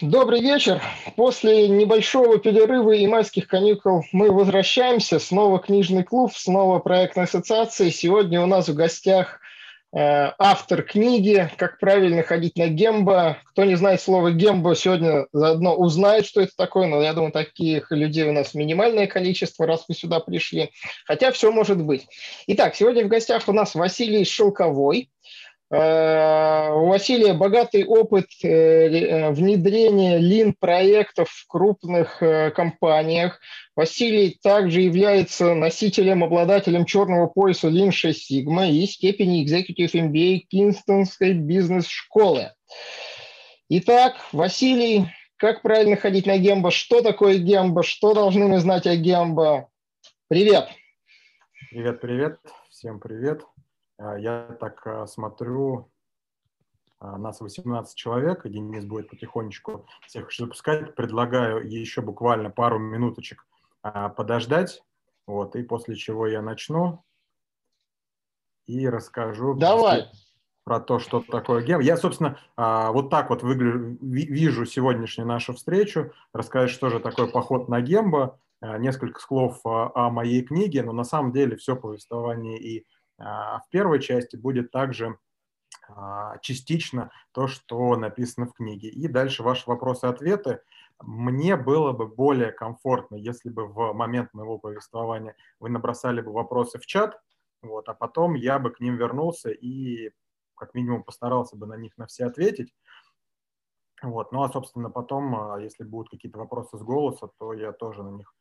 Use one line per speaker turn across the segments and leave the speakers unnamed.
добрый вечер. После небольшого перерыва и майских каникул мы возвращаемся. Снова книжный клуб, снова проектная ассоциация. Сегодня у нас в гостях э, автор книги «Как правильно ходить на гембо». Кто не знает слова гембо, сегодня заодно узнает, что это такое. Но я думаю, таких людей у нас минимальное количество, раз вы сюда пришли. Хотя все может быть. Итак, сегодня в гостях у нас Василий Шелковой. Э, у Василия богатый опыт э, э, внедрения лин-проектов в крупных компаниях. Василий также является носителем, обладателем черного пояса Lean 6 Sigma и степени Executive MBA Кинстонской бизнес-школы. Итак, Василий, как правильно ходить на гембо? Что такое гембо? Что должны мы знать о гембо? Привет!
Привет, привет. Всем привет. А, я так а, смотрю, а, нас 18 человек, и Денис будет потихонечку всех запускать. Предлагаю еще буквально пару минуточек подождать, вот, и после чего я начну и расскажу
Давай.
про то, что такое гем. Я, собственно, вот так вот выгляжу, вижу сегодняшнюю нашу встречу, рассказать, что же такое поход на гембо, несколько слов о моей книге, но на самом деле все повествование и в первой части будет также а, частично то, что написано в книге. И дальше ваши вопросы-ответы. Мне было бы более комфортно, если бы в момент моего повествования вы набросали бы вопросы в чат, вот, а потом я бы к ним вернулся и как минимум постарался бы на них на все ответить. Вот. Ну а, собственно, потом, а, если будут какие-то вопросы с голоса, то я тоже на них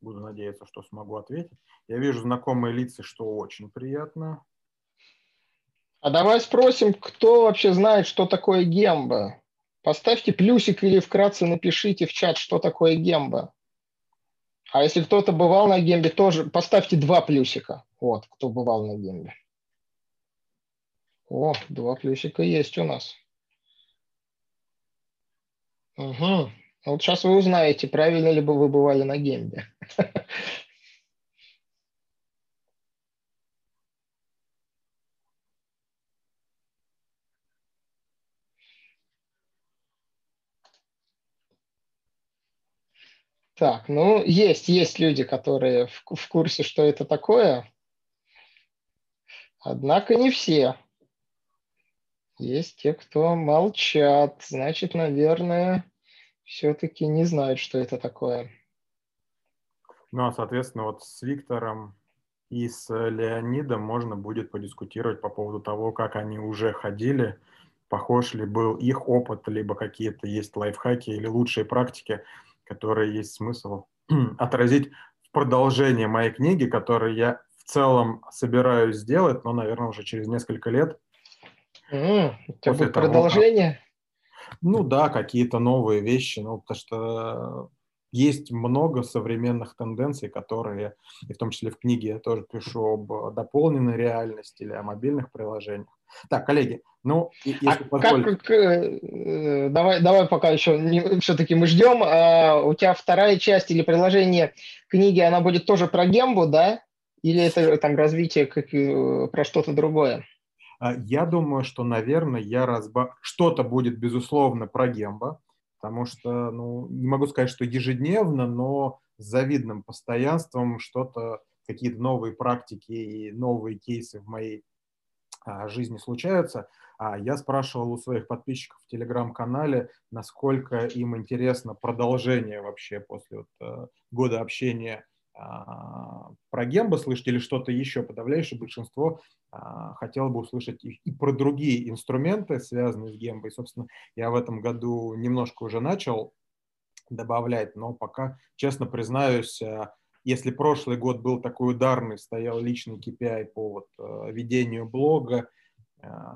Буду надеяться, что смогу ответить. Я вижу знакомые лица, что очень приятно.
А давай спросим, кто вообще знает, что такое гемба? Поставьте плюсик или вкратце напишите в чат, что такое гемба. А если кто-то бывал на гембе, тоже поставьте два плюсика. Вот, кто бывал на гембе. О, два плюсика есть у нас. Угу. Вот сейчас вы узнаете, правильно ли бы вы бывали на гембе. Так, ну, есть, есть люди, которые в, в курсе, что это такое. Однако не все. Есть те, кто молчат. Значит, наверное, все-таки не знают, что это такое.
Ну, а, соответственно, вот с Виктором и с Леонидом можно будет подискутировать по поводу того, как они уже ходили, похож ли был их опыт, либо какие-то есть лайфхаки или лучшие практики, которые есть смысл отразить в продолжение моей книги, которую я в целом собираюсь сделать, но, наверное, уже через несколько лет.
Mm, у тебя будет того, продолжение?
Ну да, какие-то новые вещи, ну потому что есть много современных тенденций, которые, и в том числе в книге я тоже пишу об дополненной реальности или о мобильных приложениях. Так, коллеги, ну,
если а позволите... как, э, давай, давай пока еще не, все-таки мы ждем. А, у тебя вторая часть или приложение книги, она будет тоже про гембу, да? Или это там развитие как, про что-то другое?
А, я думаю, что, наверное, я разба... что-то будет, безусловно, про гембо, потому что, ну, не могу сказать, что ежедневно, но с завидным постоянством что-то, какие-то новые практики и новые кейсы в моей а, жизни случаются. А я спрашивал у своих подписчиков в телеграм-канале, насколько им интересно продолжение вообще после вот, э, года общения про гембо слышать или что-то еще. Подавляющее большинство а, хотело бы услышать и, и про другие инструменты, связанные с гембо. И, собственно, я в этом году немножко уже начал добавлять, но пока, честно признаюсь, а, если прошлый год был такой ударный, стоял личный KPI по вот, э, ведению блога,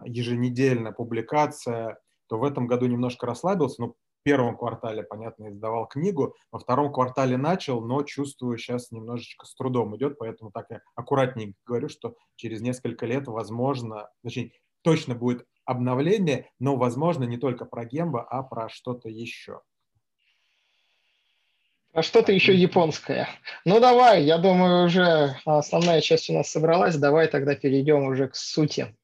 еженедельная публикация, то в этом году немножко расслабился, но первом квартале, понятно, издавал книгу, во втором квартале начал, но чувствую, сейчас немножечко с трудом идет, поэтому так я аккуратненько говорю, что через несколько лет, возможно, точнее, точно будет обновление, но, возможно, не только про гембо, а про что-то еще.
А что-то еще японское. Ну давай, я думаю, уже основная часть у нас собралась. Давай тогда перейдем уже к сути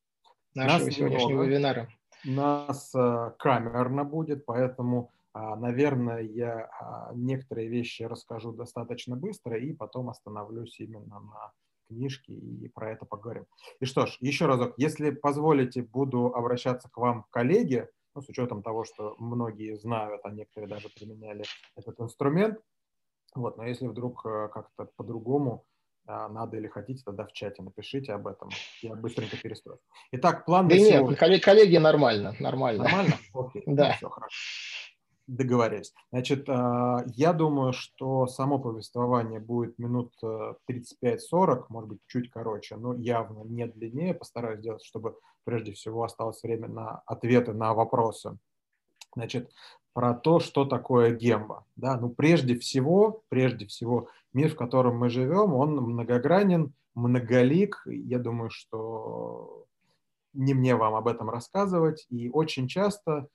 нашего нас сегодняшнего много. вебинара.
У нас э, камерно будет, поэтому, а, наверное, я а, некоторые вещи расскажу достаточно быстро и потом остановлюсь именно на книжке и про это поговорим. И что ж, еще разок, если позволите, буду обращаться к вам, коллеги, ну, с учетом того, что многие знают, а некоторые даже применяли этот инструмент. Вот, но если вдруг э, как-то по-другому надо или хотите, тогда в чате напишите об этом. Я быстренько перестрою. Итак, план
да на нет, сегодня. коллеги, коллеги нормально, нормально.
Нормально? Окей. Да. Все, хорошо. Договорились. Значит, а, я думаю, что само повествование будет минут 35-40, э, может быть, чуть короче, но явно не длиннее. Постараюсь сделать, чтобы прежде всего осталось время на ответы на вопросы. Значит, про то, что такое гемба. Да? Ну, прежде всего, прежде всего, мир, в котором мы живем, он многогранен, многолик. Я думаю, что не мне вам об этом рассказывать. И очень часто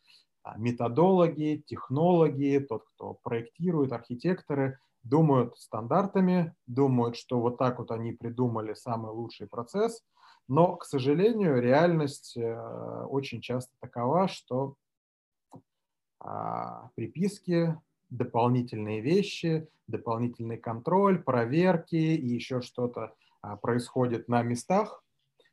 а, методологи, технологи, тот, кто проектирует, архитекторы, думают стандартами, думают, что вот так вот они придумали самый лучший процесс, но, к сожалению, реальность э, очень часто такова, что приписки, дополнительные вещи, дополнительный контроль, проверки и еще что-то а, происходит на местах.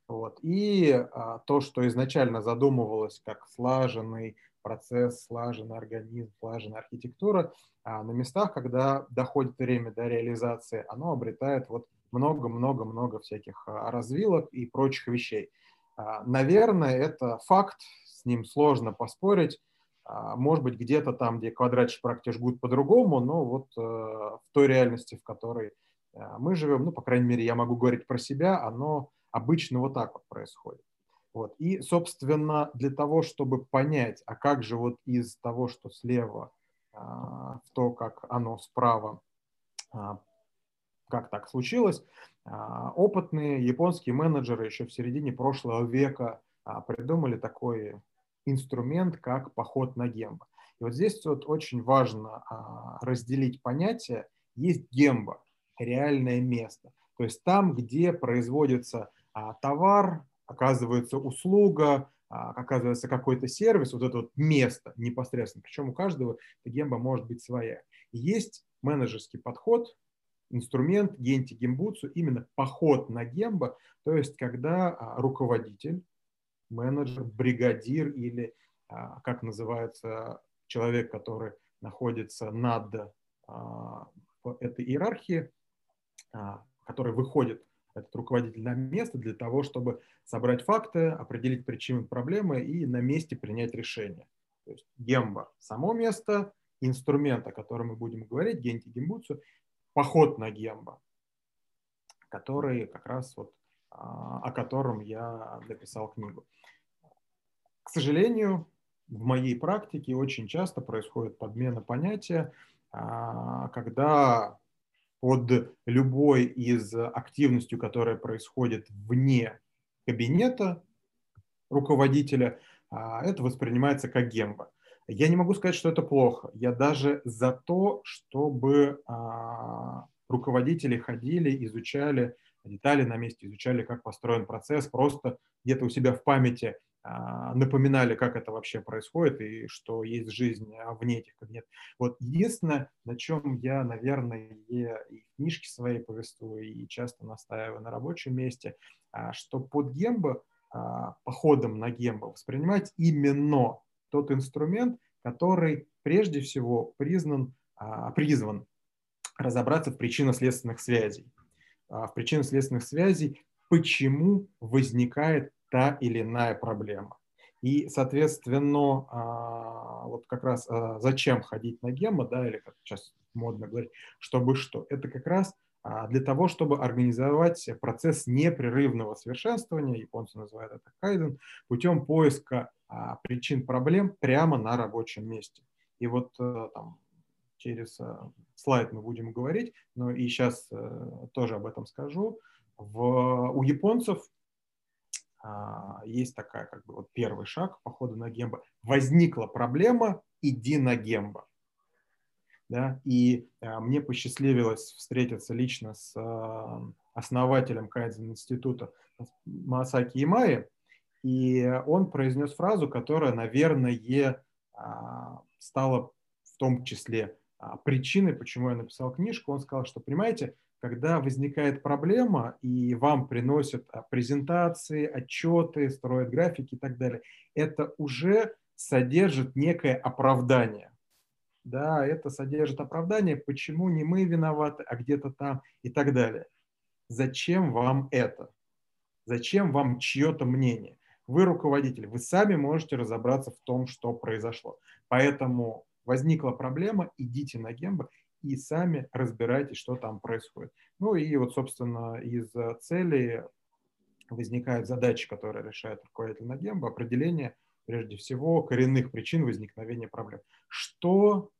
Вот. И то, что изначально задумывалось как слаженный процесс, слаженный организм, слаженная архитектура, а на местах, когда доходит время до реализации, оно обретает вот много-много-много всяких а, развилок и прочих вещей. А, наверное, это факт, с ним сложно поспорить. А, может быть, где-то там, где квадратчик практически жгут по-другому, но вот э, в той реальности, в которой мы живем, ну, по крайней мере, я могу говорить про себя, оно обычно вот так вот происходит. Вот. И, собственно, для того, чтобы понять, а как же вот из того, что слева, а, в то, как оно справа, а, как так случилось, опытные японские менеджеры еще в середине прошлого века придумали такой инструмент, как поход на гембо. И вот здесь вот очень важно разделить понятия. Есть гембо, реальное место. То есть там, где производится товар, оказывается услуга, а, оказывается какой-то сервис, вот это вот место непосредственно. Причем у каждого гемба может быть своя. Есть менеджерский подход, инструмент генти гембуцу, именно поход на гемба, то есть когда а, руководитель, менеджер, бригадир или, а, как называется, человек, который находится над этой иерархией, который выходит этот руководитель на место для того, чтобы собрать факты, определить причины проблемы и на месте принять решение. То есть гемба – само место, инструмент, о котором мы будем говорить, генти гембуцу, поход на гемба, который как раз вот, а, о котором я написал книгу. К сожалению, в моей практике очень часто происходит подмена понятия, а, когда под любой из активностью, которая происходит вне кабинета руководителя, а, это воспринимается как гемба. Я не могу сказать, что это плохо. Я даже за то, чтобы а, руководители ходили, изучали детали на месте, изучали, как построен процесс, просто где-то у себя в памяти напоминали, как это вообще происходит и что есть жизнь а вне этих кабинетов. Вот единственное, на чем я, наверное, и в книжке своей повествую, и часто настаиваю на рабочем месте, а, что под гембо, походом на гембо воспринимать именно тот инструмент, который прежде всего признан, призван разобраться в причинно-следственных связей. В причинно-следственных связей, почему возникает та или иная проблема. И, соответственно, а, вот как раз а, зачем ходить на геммо, да, или как сейчас модно говорить, чтобы что? Это как раз а, для того, чтобы организовать процесс непрерывного совершенствования, японцы называют это кайден, путем поиска причин проблем прямо на рабочем месте. И вот там, через слайд мы будем говорить, но и сейчас тоже об этом скажу. В, у японцев есть такая, как бы, вот первый шаг по ходу на гембо. Возникла проблема, иди на гембо. Да? И а, мне посчастливилось встретиться лично с а, основателем Кайдзен института Масаки Имаи. И он произнес фразу, которая, наверное, а, стала в том числе а, причиной, почему я написал книжку. Он сказал, что, понимаете, когда возникает проблема, и вам приносят а, презентации, отчеты, строят графики и так далее, это уже содержит некое оправдание. Да, это содержит оправдание, почему не мы виноваты, а где-то там и так далее. Зачем вам это? Зачем вам чье-то мнение? Вы руководитель, вы сами можете разобраться в том, что произошло. Поэтому возникла проблема, идите на Гембо и сами разбирайтесь, что там происходит. Ну и вот, собственно, из цели возникают задачи, которые решает руководитель на Гембо, определение, прежде всего, коренных причин возникновения проблем. Что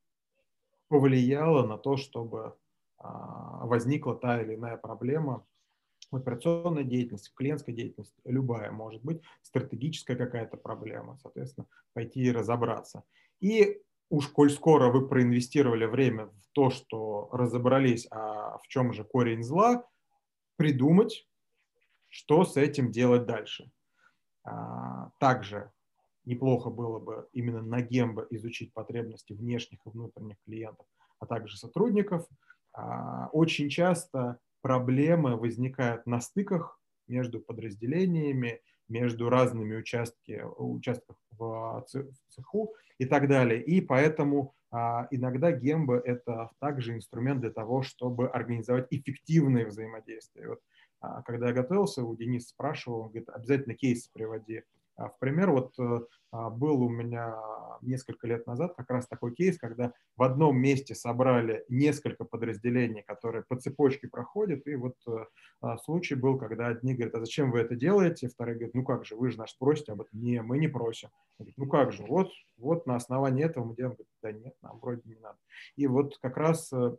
повлияло на то, чтобы а, возникла та или иная проблема в операционной деятельности, в клиентской деятельности, любая может быть, стратегическая какая-то проблема, соответственно, пойти и разобраться. И уж коль скоро вы проинвестировали время в то, что разобрались, а в чем же корень зла, придумать, что с этим делать дальше. А, также неплохо было бы именно на Гембо изучить потребности внешних и внутренних клиентов, а также сотрудников. А, очень часто проблемы возникают на стыках между подразделениями, между разными участки, участков в цеху и так далее. И поэтому а, иногда гембо – это также инструмент для того, чтобы организовать эффективное взаимодействие. Вот, а, когда я готовился, у Дениса спрашивал, он говорит, обязательно кейсы приводи. А, в пример, вот э, а, был у меня несколько лет назад как раз такой кейс, когда в одном месте собрали несколько подразделений, которые по цепочке проходят, и вот э, а, случай был, когда одни говорят, а зачем вы это делаете, вторые говорят, ну как же, вы же нас просите об этом. Не, мы не просим. Говорят, ну как же, вот, вот на основании этого мы делаем. Говорят, да нет, нам вроде не надо. И вот как раз э,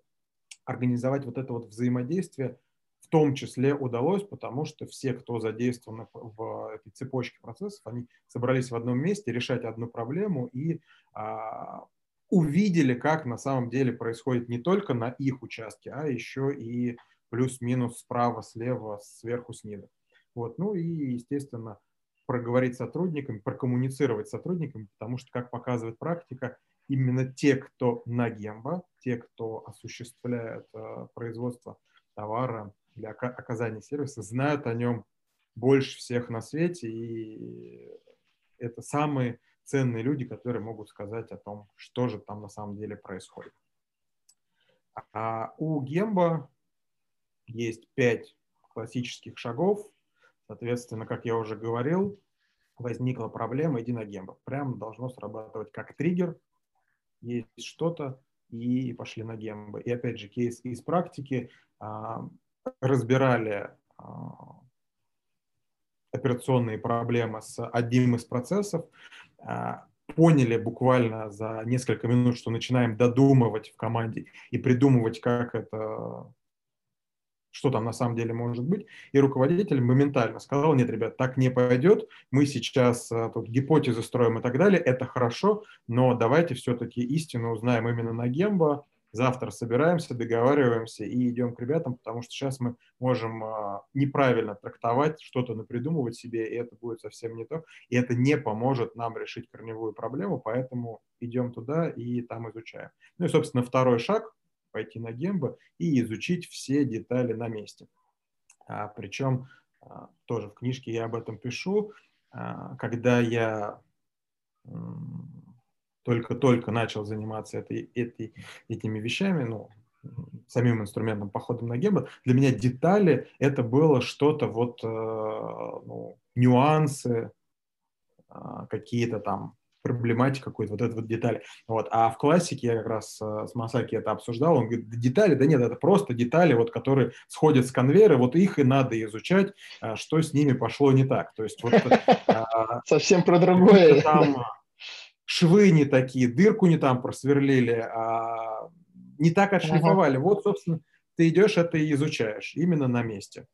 организовать вот это вот взаимодействие – том числе удалось, потому что все, кто задействован в этой цепочке процессов, они собрались в одном месте решать одну проблему и а, увидели, как на самом деле происходит не только на их участке, а еще и плюс-минус справа, слева, сверху, снизу. Вот. Ну и, естественно, проговорить с сотрудниками, прокоммуницировать с сотрудниками, потому что, как показывает практика, именно те, кто на гембо, те, кто осуществляет э, производство товара для оказания сервиса знают о нем больше всех на свете, и это самые ценные люди, которые могут сказать о том, что же там на самом деле происходит. А у Гемба есть пять классических шагов. Соответственно, как я уже говорил, возникла проблема, иди на Гемба. Прям должно срабатывать как триггер. Есть что-то, и пошли на Гемба. И опять же, кейс из практики. Разбирали а, операционные проблемы с одним из процессов, а, поняли буквально за несколько минут, что начинаем додумывать в команде и придумывать, как это, что там на самом деле может быть. И руководитель моментально сказал, нет, ребят, так не пойдет, мы сейчас а, тут гипотезы строим и так далее, это хорошо, но давайте все-таки истину узнаем именно на Гембо, завтра собираемся, договариваемся и идем к ребятам, потому что сейчас мы можем а, неправильно трактовать, что-то напридумывать себе, и это будет совсем не то, и это не поможет нам решить корневую проблему, поэтому идем туда и там изучаем. Ну и, собственно, второй шаг – пойти на гембо и изучить все детали на месте. А, причем а, тоже в книжке я об этом пишу, когда я только-только начал заниматься этой, этой, этими вещами, ну, самим инструментом походом на гембо, для меня детали это было что-то вот, э, ну, нюансы, э, какие-то там проблематика какой-то, вот это вот детали. Вот. А в классике я как раз э, с Масаки это обсуждал, он говорит, детали, да нет, это просто детали, вот, которые сходят с конвейера, вот их и надо изучать, что с ними пошло не так. То есть вот...
Совсем про другое.
Там, швы не такие, дырку не там просверлили, а не так отшлифовали. Ага. Вот, собственно, ты идешь это и изучаешь именно на месте.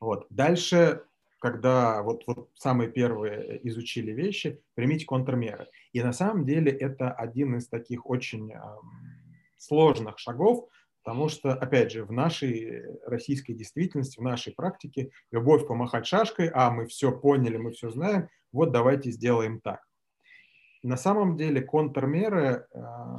Вот. Дальше, когда вот, вот самые первые изучили вещи, примите контрмеры. И на самом деле это один из таких очень э, сложных шагов, Потому что, опять же, в нашей российской действительности, в нашей практике любовь помахать шашкой, а мы все поняли, мы все знаем, вот давайте сделаем так. На самом деле контрмеры а,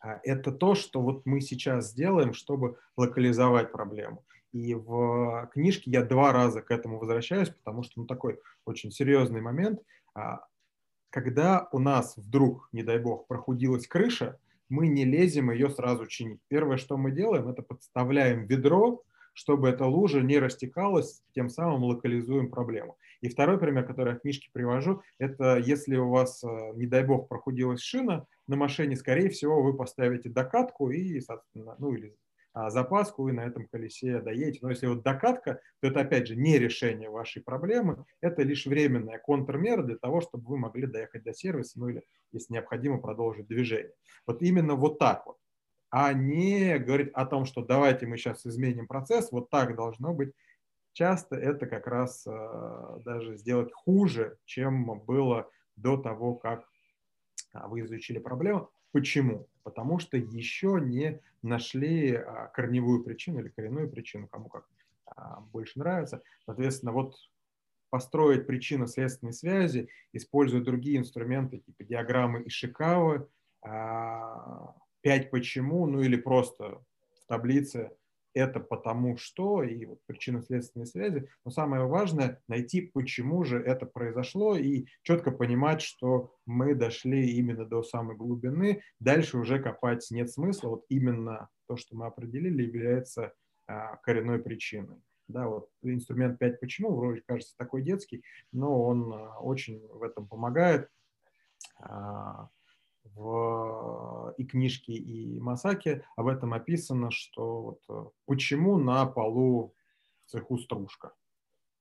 а, это то, что вот мы сейчас сделаем, чтобы локализовать проблему. И в книжке я два раза к этому возвращаюсь, потому что ну, такой очень серьезный момент. А, когда у нас вдруг, не дай бог, прохудилась крыша, мы не лезем ее сразу чинить. Первое, что мы делаем, это подставляем ведро, чтобы эта лужа не растекалась, тем самым локализуем проблему. И второй пример, который я в книжке привожу, это если у вас, э, не дай бог, прохудилась шина на машине, скорее всего, вы поставите докатку и, ну или а, запаску, и на этом колесе доедете. Но если вот докатка, то это, опять же, не решение вашей проблемы, это лишь временная контрмера для того, чтобы вы могли доехать до сервиса, ну или, если необходимо, продолжить движение. Вот именно вот так вот, а не говорить о том, что давайте мы сейчас изменим процесс, вот так должно быть. Часто это как раз э, даже сделать хуже, чем было до того, как а, вы изучили проблему. Почему? Потому что еще не нашли а, корневую причину или коренную причину, кому как а, больше нравится. Соответственно, вот построить причинно-следственные связи, используя другие инструменты, типа диаграммы Ишикавы, а, пять почему, ну или просто в таблице это потому что, и вот причинно-следственные связи. Но самое важное – найти, почему же это произошло, и четко понимать, что мы дошли именно до самой глубины. Дальше уже копать нет смысла. Вот именно то, что мы определили, является а, коренной причиной. Да, вот инструмент 5 почему, вроде кажется такой детский, но он а, очень в этом помогает. А, в и книжке, и Масаке об этом описано, что вот э, почему на полу в цеху стружка.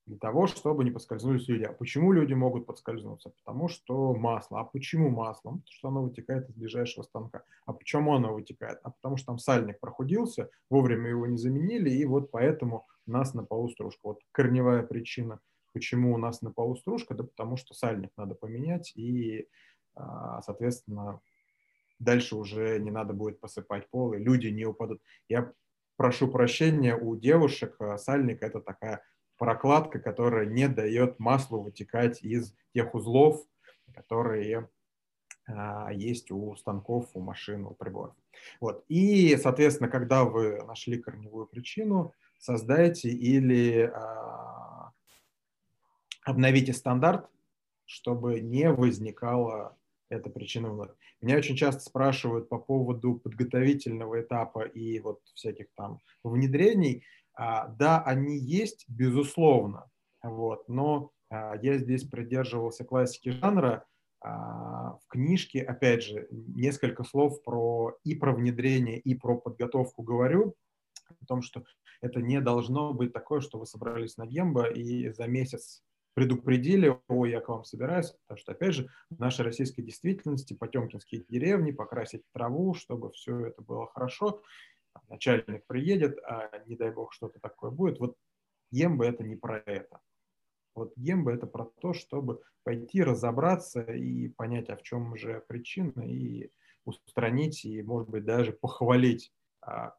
Для того, чтобы не поскользнулись люди. А почему люди могут подскользнуться? Потому что масло. А почему масло? Потому что оно вытекает из ближайшего станка. А почему оно вытекает? А потому что там сальник прохудился, вовремя его не заменили, и вот поэтому у нас на полу стружка. Вот корневая причина, почему у нас на полу стружка, да потому что сальник надо поменять, и соответственно, дальше уже не надо будет посыпать пол, и люди не упадут. Я прошу прощения у девушек, а, сальник – это такая прокладка, которая не дает маслу вытекать из тех узлов, которые а, есть у станков, у машин, у приборов. Вот. И, соответственно, когда вы нашли корневую причину, создайте или а, обновите стандарт, чтобы не возникало это причина вновь. Меня очень часто спрашивают по поводу подготовительного этапа и вот всяких там внедрений. А, да, они есть, безусловно, вот, но а, я здесь придерживался классики жанра. А, в книжке, опять же, несколько слов про и про внедрение, и про подготовку говорю, о том, что это не должно быть такое, что вы собрались на Гембо и за месяц предупредили, о, я к вам собираюсь, потому что, опять же, в нашей российской действительности потемкинские деревни, покрасить траву, чтобы все это было хорошо, начальник приедет, а не дай бог что-то такое будет. Вот Емба это не про это. Вот Емба это про то, чтобы пойти разобраться и понять, а в чем же причина, и устранить, и, может быть, даже похвалить а,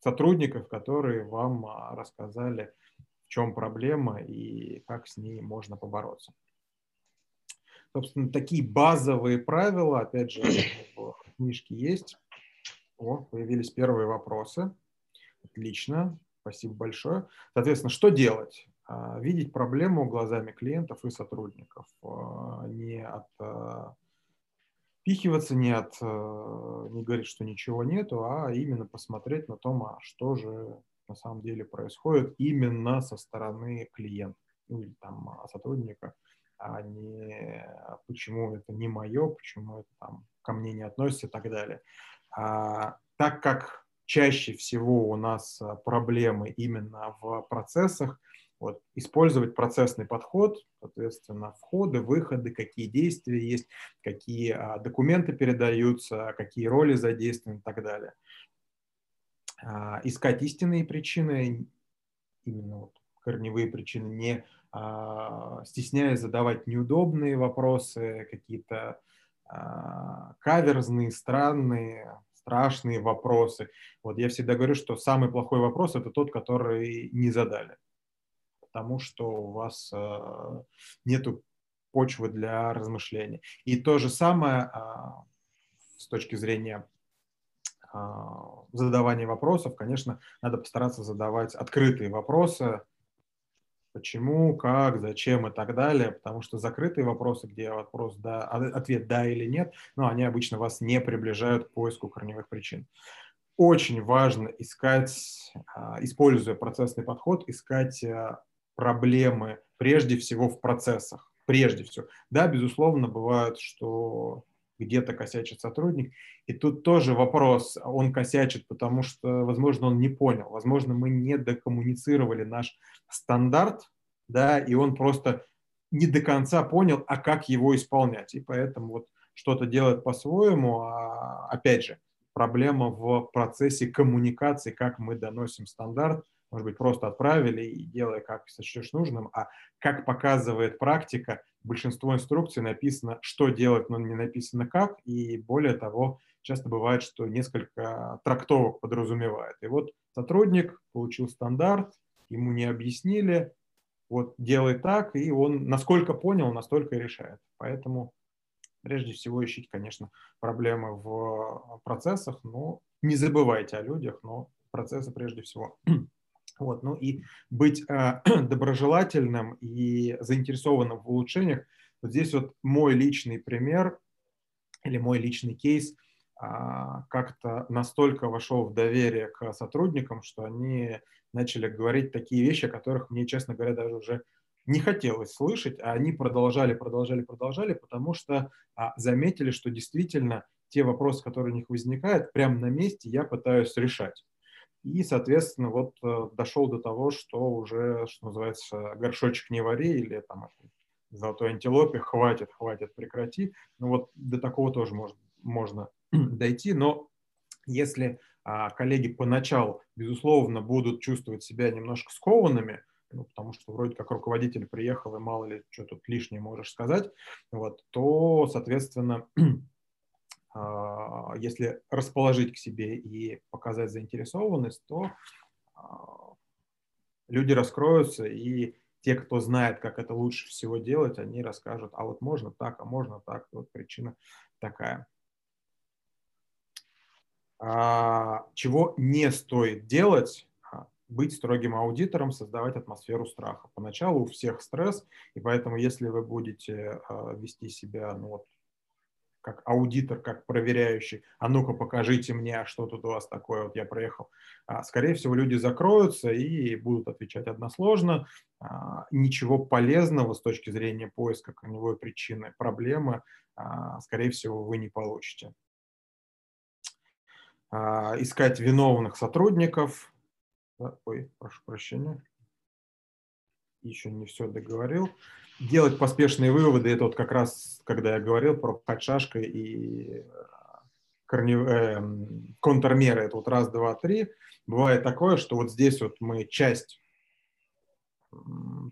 сотрудников, которые вам а, рассказали чем проблема и как с ней можно побороться. Собственно, такие базовые правила, опять же, в книжке есть. О, появились первые вопросы. Отлично, спасибо большое. Соответственно, что делать? А, видеть проблему глазами клиентов и сотрудников. А, не отпихиваться, не, от, не говорить, что ничего нету, а именно посмотреть на том, а что же на самом деле происходит именно со стороны клиента ну, или там а, сотрудника, а не почему это не мое, почему это там ко мне не относится и так далее. А, так как чаще всего у нас а, проблемы именно в процессах, вот, использовать процессный подход, соответственно, входы, выходы, какие действия есть, какие а, документы передаются, какие роли задействованы и так далее. А, искать истинные причины, именно вот корневые причины, не а, стесняясь задавать неудобные вопросы, какие-то а, каверзные, странные, страшные вопросы. Вот я всегда говорю, что самый плохой вопрос – это тот, который не задали, потому что у вас нету почвы для размышления. И то же самое с точки зрения э, задавания вопросов, конечно, надо постараться задавать открытые вопросы, почему, как, зачем и так далее, потому что закрытые вопросы, где вопрос да, ответ да или нет, ну, они обычно вас не приближают к поиску корневых причин. Очень важно искать, а, используя процессный подход, искать а, проблемы прежде всего в процессах, прежде всего. Да, безусловно, бывает, что где-то косячит сотрудник. И тут тоже вопрос, он косячит, потому что, возможно, он не понял, возможно, мы не докоммуницировали наш стандарт, да, и он просто не до конца понял, а как его исполнять. И поэтому вот что-то делает по-своему, а опять же, проблема в процессе коммуникации, как мы доносим стандарт, может быть, просто отправили и делая, как сочтешь нужным, а как показывает практика, большинство инструкций написано, что делать, но не написано как, и более того, часто бывает, что несколько трактовок подразумевает. И вот сотрудник получил стандарт, ему не объяснили, вот делай так, и он насколько понял, настолько и решает. Поэтому прежде всего ищите, конечно, проблемы в процессах, но не забывайте о людях, но процессы прежде всего. Вот, ну и быть э, доброжелательным и заинтересованным в улучшениях. Вот здесь вот мой личный пример или мой личный кейс э, как-то настолько вошел в доверие к сотрудникам, что они начали говорить такие вещи, о которых мне, честно говоря, даже уже не хотелось слышать, а они продолжали, продолжали, продолжали, потому что а, заметили, что действительно те вопросы, которые у них возникают, прямо на месте я пытаюсь решать. И, соответственно, вот э, дошел до того, что уже, что называется, горшочек не вари или там золотой антилопе, хватит, хватит, прекрати. Ну вот до такого тоже может, можно дойти, но если а, коллеги поначалу, безусловно, будут чувствовать себя немножко скованными, ну, потому что вроде как руководитель приехал, и мало ли, что тут лишнее можешь сказать, вот, то, соответственно, если расположить к себе и показать заинтересованность, то а, люди раскроются, и те, кто знает, как это лучше всего делать, они расскажут, а вот можно так, а можно так, вот причина такая. А, чего не стоит делать, быть строгим аудитором, создавать атмосферу страха. Поначалу у всех стресс, и поэтому если вы будете вести себя ну, вот, как аудитор, как проверяющий, а ну-ка покажите мне, а что тут у вас такое, вот я проехал. А, скорее всего, люди закроются и будут отвечать односложно. А, ничего полезного с точки зрения поиска корневой причины проблемы, скорее всего, вы не получите. Искать виновных сотрудников. Ой, прошу прощения. Еще не все договорил делать поспешные выводы, это вот как раз, когда я говорил про пхать шашкой и э, корнев... э, контрмеры, это вот раз, два, три, бывает такое, что вот здесь вот мы часть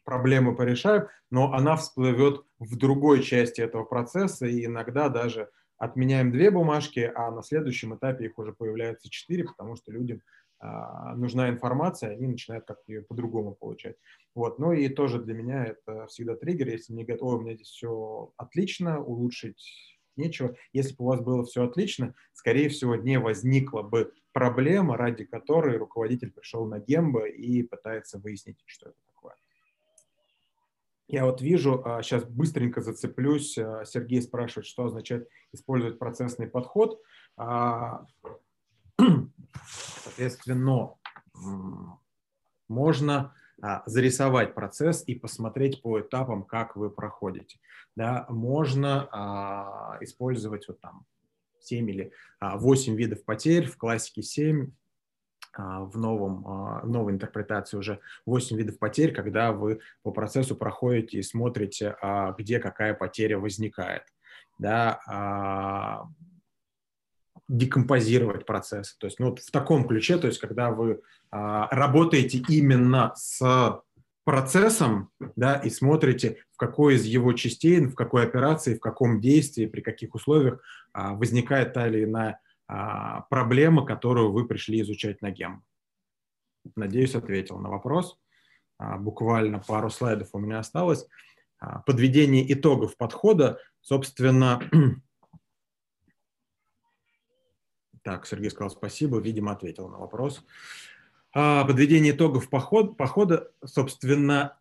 проблемы порешаем, но она всплывет в другой части этого процесса, и иногда даже отменяем две бумажки, а на следующем этапе их уже появляется четыре, потому что людям нужна информация, они начинают как-то ее по-другому получать. Вот. Ну и тоже для меня это всегда триггер, если мне говорят, ой, у меня здесь все отлично, улучшить нечего. Если бы у вас было все отлично, скорее всего, не возникла бы проблема, ради которой руководитель пришел на Гембо и пытается выяснить, что это такое. Я вот вижу, сейчас а, быстренько зацеплюсь, а, Сергей спрашивает, что означает использовать процессный подход. Соответственно, можно а, зарисовать процесс и посмотреть по этапам, как вы проходите. Да, можно а, использовать вот там 7 или а, 8 видов потерь, в классике 7, а, в новом, а, новой интерпретации уже 8 видов потерь, когда вы по процессу проходите и смотрите, а, где какая потеря возникает. Да, а, декомпозировать процессы. То есть ну, вот в таком ключе, то есть когда вы а, работаете именно с процессом, да, и смотрите, в какой из его частей, в какой операции, в каком действии, при каких условиях а, возникает та или иная а, проблема, которую вы пришли изучать на гем. Надеюсь, ответил на вопрос. А, буквально пару слайдов у меня осталось. А, подведение итогов подхода, собственно, так, Сергей сказал спасибо, видимо, ответил на вопрос. Подведение итогов поход, похода, собственно,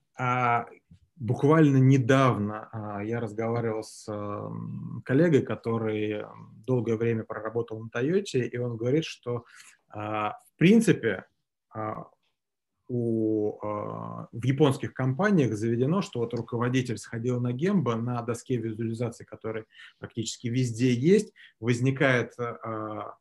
буквально недавно я разговаривал с коллегой, который долгое время проработал на Тойоте, и он говорит, что в принципе у, а, в японских компаниях заведено, что вот руководитель сходил на гембо, на доске визуализации, которая практически везде есть, возникает а,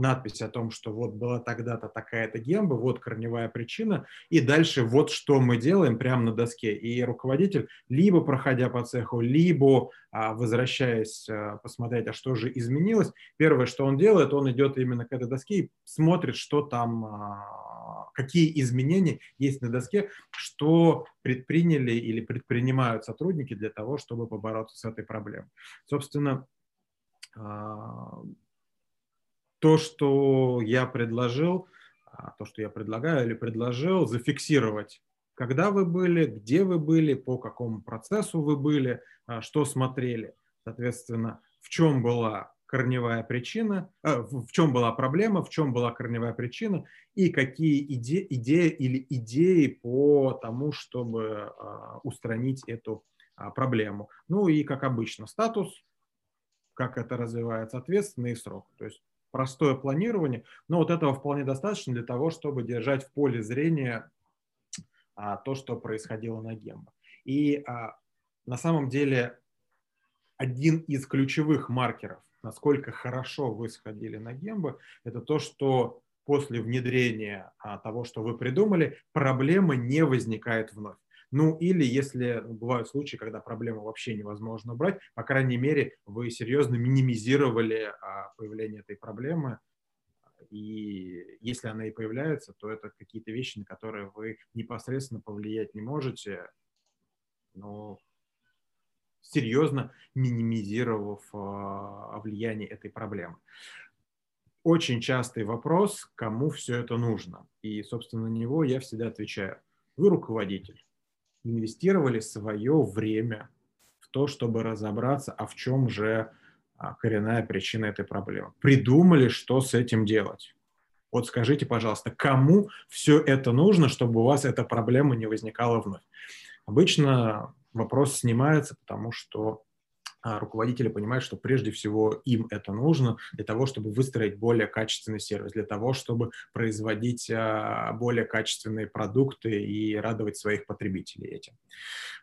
надпись о том, что вот была тогда-то такая-то гемба, вот корневая причина, и дальше вот что мы делаем прямо на доске. И руководитель, либо проходя по цеху, либо а, возвращаясь а, посмотреть, а что же изменилось, первое, что он делает, он идет именно к этой доске и смотрит, что там, а, какие изменения есть на доске, что предприняли или предпринимают сотрудники для того, чтобы побороться с этой проблемой. Собственно, то, что я предложил, а, то, что я предлагаю или предложил, зафиксировать, когда вы были, где вы были, по какому процессу вы были, а, что смотрели. Соответственно, в чем была корневая причина, э, в чем была проблема, в чем была корневая причина и какие иде, идеи или идеи по тому, чтобы э, устранить эту проблему. Ну и, как обычно, статус, как это развивается, ответственный срок. То есть простое планирование, но вот этого вполне достаточно для того, чтобы держать в поле зрения а, то, что происходило на Гембо. И а, на самом деле один из ключевых маркеров, насколько хорошо вы сходили на Гембо, это то, что после внедрения а, того, что вы придумали, проблема не возникает вновь. Ну или если бывают случаи, когда проблему вообще невозможно убрать, по крайней мере, вы серьезно минимизировали а, появление этой проблемы, и если она и появляется, то это какие-то вещи, на которые вы непосредственно повлиять не можете, но серьезно минимизировав а, влияние этой проблемы. Очень частый вопрос, кому все это нужно. И, собственно, на него я всегда отвечаю. Вы руководитель инвестировали свое время в то, чтобы разобраться, а в чем же а, коренная причина этой проблемы. Придумали, что с этим делать. Вот скажите, пожалуйста, кому все это нужно, чтобы у вас эта проблема не возникала вновь? Обычно вопрос снимается, потому что руководители понимают, что прежде всего им это нужно для того, чтобы выстроить более качественный сервис, для того, чтобы производить а, более качественные продукты и радовать своих потребителей этим.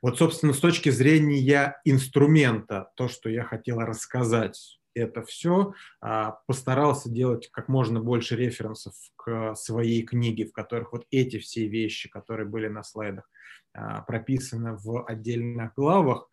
Вот, собственно, с точки зрения инструмента, то, что я хотела рассказать, это все, а, постарался делать как можно больше референсов к своей книге, в которых вот эти все вещи, которые были на слайдах, прописаны в отдельных главах,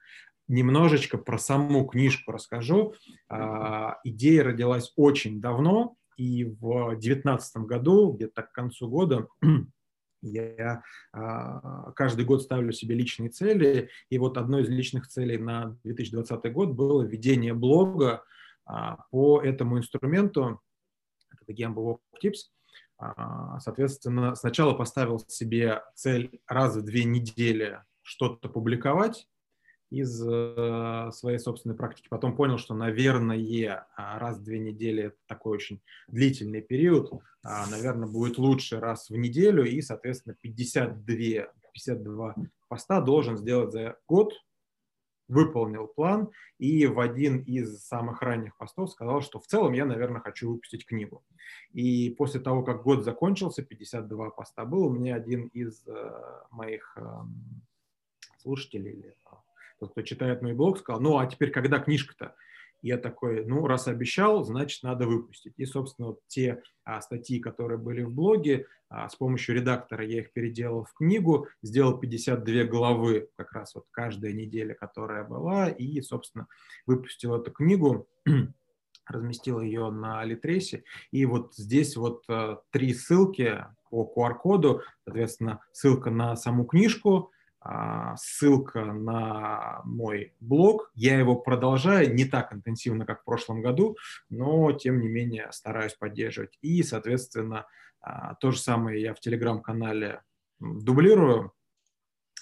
немножечко про саму книжку расскажу. А, идея родилась очень давно, и в 2019 году, где-то к концу года, я а, каждый год ставлю себе личные цели, и вот одной из личных целей на 2020 год было ведение блога а, по этому инструменту, это Gamble Tips. Соответственно, сначала поставил себе цель раз в две недели что-то публиковать, из э, своей собственной практики. Потом понял, что, наверное, а, раз в две недели это такой очень длительный период. А, наверное, будет лучше раз в неделю. И, соответственно, 52, 52 поста должен сделать за год. Выполнил план и в один из самых ранних постов сказал, что в целом я, наверное, хочу выпустить книгу. И после того, как год закончился, 52 поста был, меня один из э, моих эм, слушателей тот, кто читает мой блог, сказал, ну а теперь когда книжка-то? Я такой, ну, раз обещал, значит, надо выпустить. И, собственно, вот те а, статьи, которые были в блоге, а, с помощью редактора я их переделал в книгу, сделал 52 главы, как раз вот каждая неделя, которая была, и, собственно, выпустил эту книгу, разместил ее на Литресе. И вот здесь вот а, три ссылки по QR-коду, соответственно, ссылка на саму книжку, ссылка на мой блог. Я его продолжаю не так интенсивно, как в прошлом году, но тем не менее стараюсь поддерживать. И, соответственно, а, то же самое я в телеграм-канале дублирую.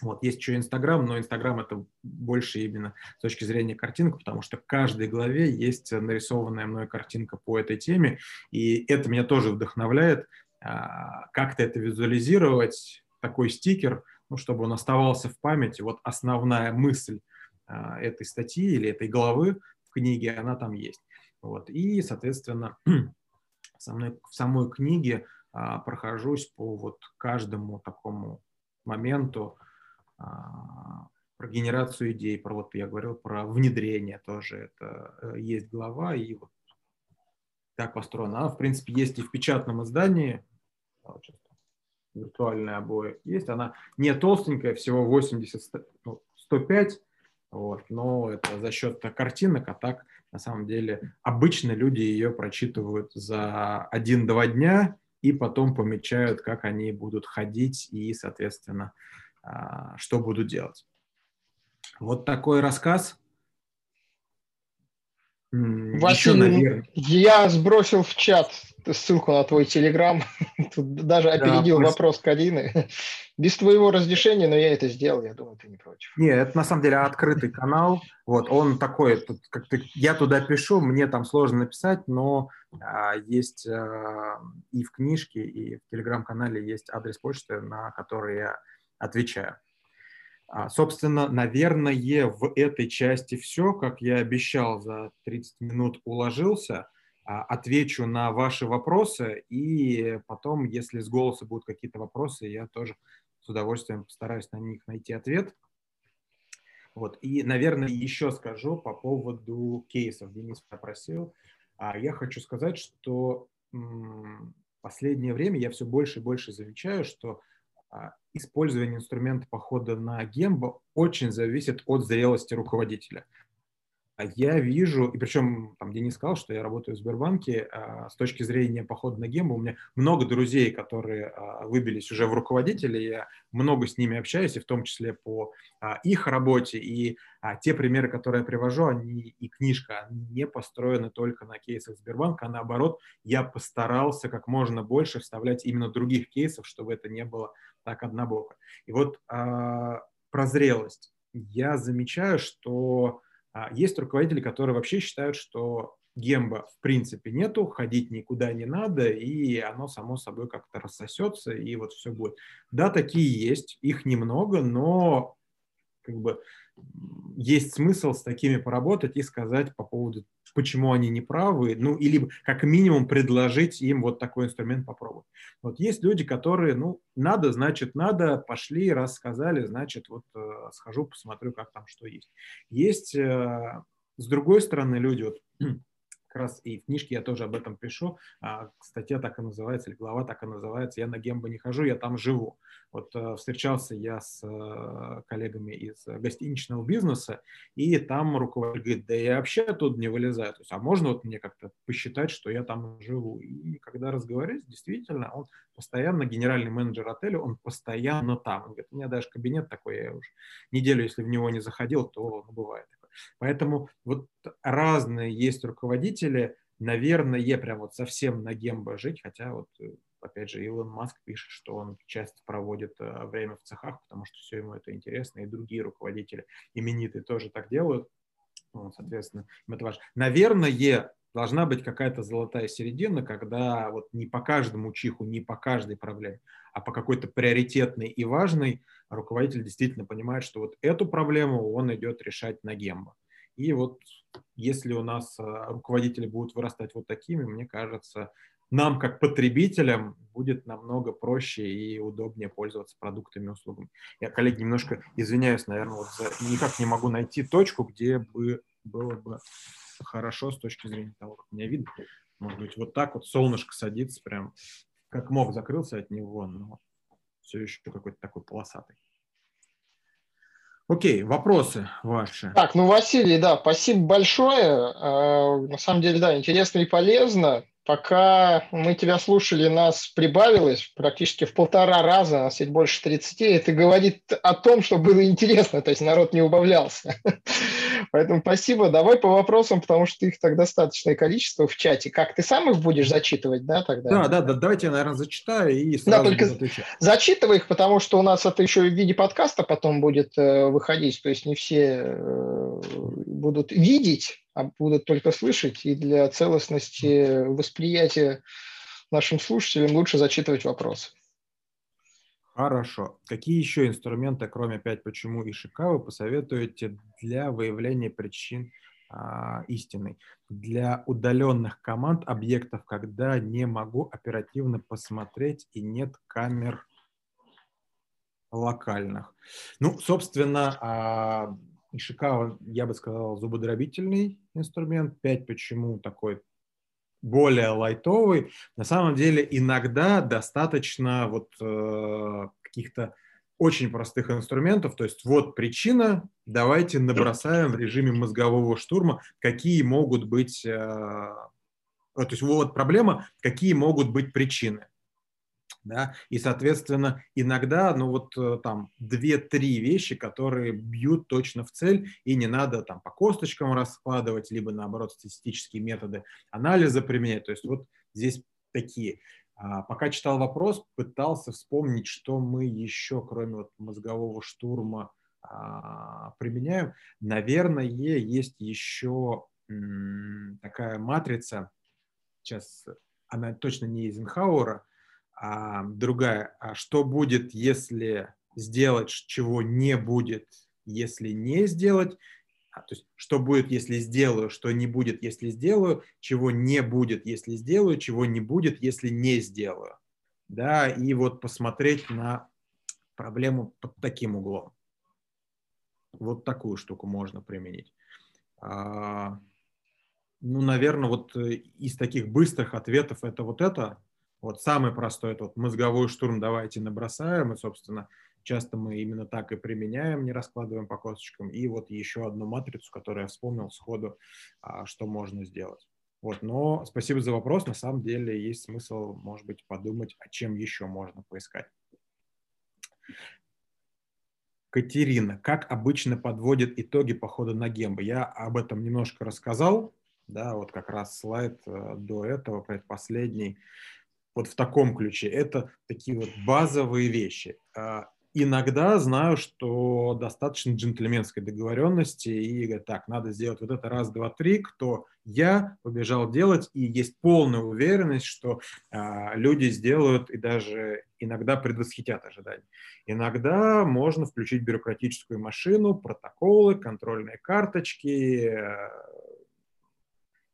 Вот, есть еще Инстаграм, но Инстаграм это больше именно с точки зрения картинок, потому что в каждой главе есть нарисованная мной картинка по этой теме, и это меня тоже вдохновляет а, как-то это визуализировать, такой стикер, ну, чтобы он оставался в памяти. Вот основная мысль а, этой статьи или этой главы в книге, она там есть. Вот. И, соответственно, со мной, в самой книге а, прохожусь по вот каждому такому моменту а, про генерацию идей, про вот я говорил про внедрение тоже, это э, есть глава, и вот так построена. Она, в принципе, есть и в печатном издании, виртуальные обои есть. Она не толстенькая, всего 80, 105, ну, вот, но это за счет картинок, а так на самом деле обычно люди ее прочитывают за один-два дня и потом помечают, как они будут ходить и, соответственно, а, что будут делать. Вот такой рассказ.
Василий, наверное... я сбросил в чат ссылку на твой телеграм. Тут даже опередил да, вопрос Карины. Без твоего разрешения, но я это сделал, я думаю, ты не против.
Не, это на самом деле открытый канал. Вот он такой, тут, как ты, я туда пишу, мне там сложно написать, но а, есть а, и в книжке, и в телеграм-канале есть адрес почты, на который я отвечаю. А, собственно, наверное, в этой части все, как я обещал, за 30 минут уложился. А, отвечу на ваши вопросы, и потом, если с голоса будут какие-то вопросы, я тоже с удовольствием постараюсь на них найти ответ. Вот. И, наверное, еще скажу по поводу кейсов. Денис попросил. А я хочу сказать, что последнее время я все больше и больше замечаю, что использование инструмента похода на гембо очень зависит от зрелости руководителя. А я вижу, и причем там Денис сказал, что я работаю в Сбербанке, а, с точки зрения похода на гембо, у меня много друзей, которые а, выбились уже в руководители, я много с ними общаюсь, и в том числе по их работе, и те примеры, которые я привожу, они и книжка, они не построены только на кейсах Сбербанка, а наоборот, я постарался как можно больше вставлять именно других кейсов, чтобы это не было так однобоко. И вот про зрелость. Я замечаю, что а есть руководители, которые вообще считают, что гемба в принципе нету, ходить никуда не надо, и оно само собой как-то рассосется, и вот все будет. Да, такие есть, их немного, но как бы есть смысл с такими поработать и сказать по поводу, почему они неправы, ну, или как минимум предложить им вот такой инструмент попробовать. Вот есть люди, которые, ну, надо, значит, надо, пошли, рассказали, значит, вот э, схожу, посмотрю, как там что есть. Есть, э, с другой стороны, люди, вот как раз и в книжке я тоже об этом пишу. А, статья так и называется, или глава так и называется «Я на Гембо не хожу, я там живу». Вот э, встречался я с э, коллегами из гостиничного бизнеса, и там руководитель говорит, да я вообще оттуда не вылезаю. То есть, а можно вот мне как-то посчитать, что я там живу? И когда разговариваешь, действительно, он постоянно, генеральный менеджер отеля, он постоянно там. Он говорит, у меня даже кабинет такой, я уже неделю, если в него не заходил, то ну, бывает. Поэтому вот разные есть руководители, наверное, прям вот совсем на гембо жить, хотя вот э, опять же, Илон Маск пишет, что он часто проводит э, время в цехах, потому что все ему это интересно, и другие руководители именитые тоже так делают. Ну, соответственно, это важно. Наверное, должна быть какая-то золотая середина, когда вот не по каждому чиху, не по каждой проблеме, а по какой-то приоритетной и важной руководитель действительно понимает, что вот эту проблему он идет решать на гембо. И вот если у нас а, руководители будут вырастать вот такими, мне кажется, нам, как потребителям, будет намного проще и удобнее пользоваться продуктами и услугами. Я, коллеги, немножко извиняюсь, наверное, вот за... никак не могу найти точку, где бы было бы хорошо с точки зрения того, как меня видно. Может быть, вот так вот солнышко садится прям, как мог закрылся от него, но все еще какой-то такой полосатый. Окей, вопросы ваши.
Так, ну, Василий, да, спасибо большое. А, на самом деле, да, интересно и полезно. Пока мы тебя слушали, нас прибавилось практически в полтора раза, нас ведь больше 30. Это говорит о том, что было интересно, то есть народ не убавлялся. Поэтому спасибо. Давай по вопросам, потому что их так достаточное количество в чате. Как ты сам их будешь зачитывать, да, тогда?
Да, да, да. Давайте я, наверное, зачитаю и сразу
да, только отвечать. Зачитывай их, потому что у нас это еще в виде подкаста потом будет э, выходить. То есть не все э, будут видеть, а будут только слышать. И для целостности восприятия нашим слушателям лучше зачитывать вопросы.
Хорошо. Какие еще инструменты, кроме 5 почему и ШК, вы посоветуете для выявления причин а, истины? Для удаленных команд объектов, когда не могу оперативно посмотреть и нет камер локальных. Ну, собственно, а, Ишикава, я бы сказал, зубодробительный инструмент. 5 почему такой более лайтовый. На самом деле иногда достаточно вот э, каких-то очень простых инструментов, то есть вот причина, давайте набросаем в режиме мозгового штурма, какие могут быть, э, то есть вот проблема, какие могут быть причины да, и, соответственно, иногда, ну вот э, там две-три вещи, которые бьют точно в цель, и не надо там по косточкам раскладывать, либо, наоборот, статистические методы анализа применять, то есть вот здесь такие. А, пока читал вопрос, пытался вспомнить, что мы еще, кроме вот мозгового штурма, а, применяем. Наверное, есть еще такая матрица, сейчас она точно не Эйзенхауэра, а, другая, а что будет, если сделать, чего не будет, если не сделать, а, то есть, что будет, если сделаю, что не будет, если сделаю, чего не будет, если сделаю, чего не будет, если не сделаю. Да, и вот посмотреть на проблему под таким углом. Вот такую штуку можно применить. А, ну, наверное, вот э, из таких быстрых ответов это вот это, вот самый простой, это вот мозговой штурм давайте набросаем, и, собственно, часто мы именно так и применяем, не раскладываем по косточкам. И вот еще одну матрицу, которую я вспомнил сходу, а, что можно сделать. Вот, но спасибо за вопрос. На самом деле есть смысл, может быть, подумать, о чем еще можно поискать. Катерина, как обычно подводит итоги похода на Гембо? Я об этом немножко рассказал, да, вот как раз слайд э, до этого, предпоследний вот в таком ключе. Это такие вот базовые вещи. А, иногда знаю, что достаточно джентльменской договоренности и говорят, так, надо сделать вот это раз, два, три, кто я побежал делать, и есть полная уверенность, что а, люди сделают и даже иногда предвосхитят ожидания. Иногда можно включить бюрократическую машину, протоколы, контрольные карточки,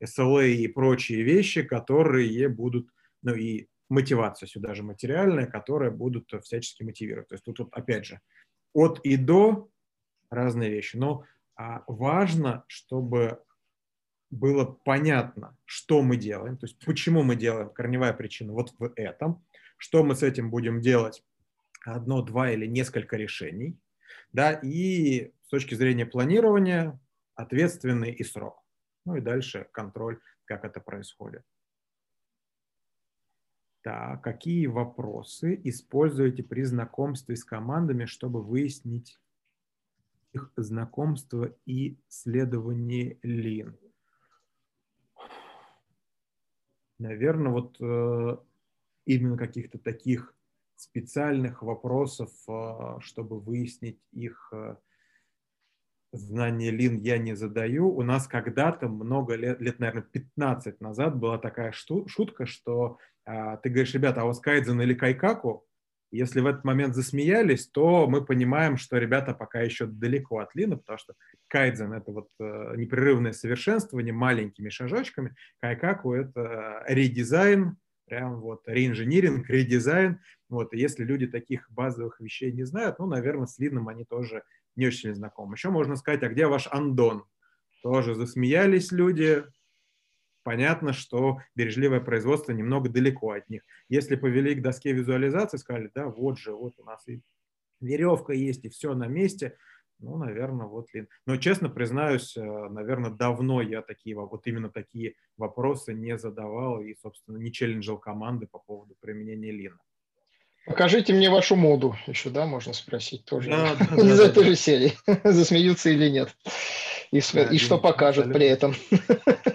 SLA э, и прочие вещи, которые будут ну и мотивация сюда же материальная, которые будут всячески мотивировать. То есть тут, тут опять же от и до разные вещи. Но а, важно, чтобы было понятно, что мы делаем, то есть почему мы делаем, корневая причина вот в этом, что мы с этим будем делать, одно, два или несколько решений, да, и с точки зрения планирования ответственный и срок. Ну и дальше контроль, как это происходит. Так, какие вопросы используете при знакомстве с командами, чтобы выяснить их знакомство и следование лин? Наверное, вот э, именно каких-то таких специальных вопросов, э, чтобы выяснить их э, знание лин я не задаю. У нас когда-то много лет, лет, наверное, 15 назад была такая шутка, что а, ты говоришь, ребята, а у вас кайдзен или кайкаку? Если в этот момент засмеялись, то мы понимаем, что ребята пока еще далеко от лина, потому что кайдзен — это вот э, непрерывное совершенствование маленькими шажочками, кайкаку — это редизайн, прям вот реинжиниринг, редизайн. Вот, и если люди таких базовых вещей не знают, ну, наверное, с лином они тоже не очень знакомы. Еще можно сказать, а где ваш андон? Тоже засмеялись люди, понятно, что бережливое производство немного далеко от них. Если повели к доске визуализации, сказали, да, вот же, вот у нас и веревка есть, и все на месте, Ну, наверное, вот лин. Но честно признаюсь, э, наверное, давно я такие вот именно такие вопросы не задавал и, собственно, не челленджил команды по поводу применения лина.
Покажите мне вашу моду еще, да, можно спросить тоже. Да, да, Из да, этой да. же серии. Засмеются или нет. И, да, и что покажут абсолютно. при этом.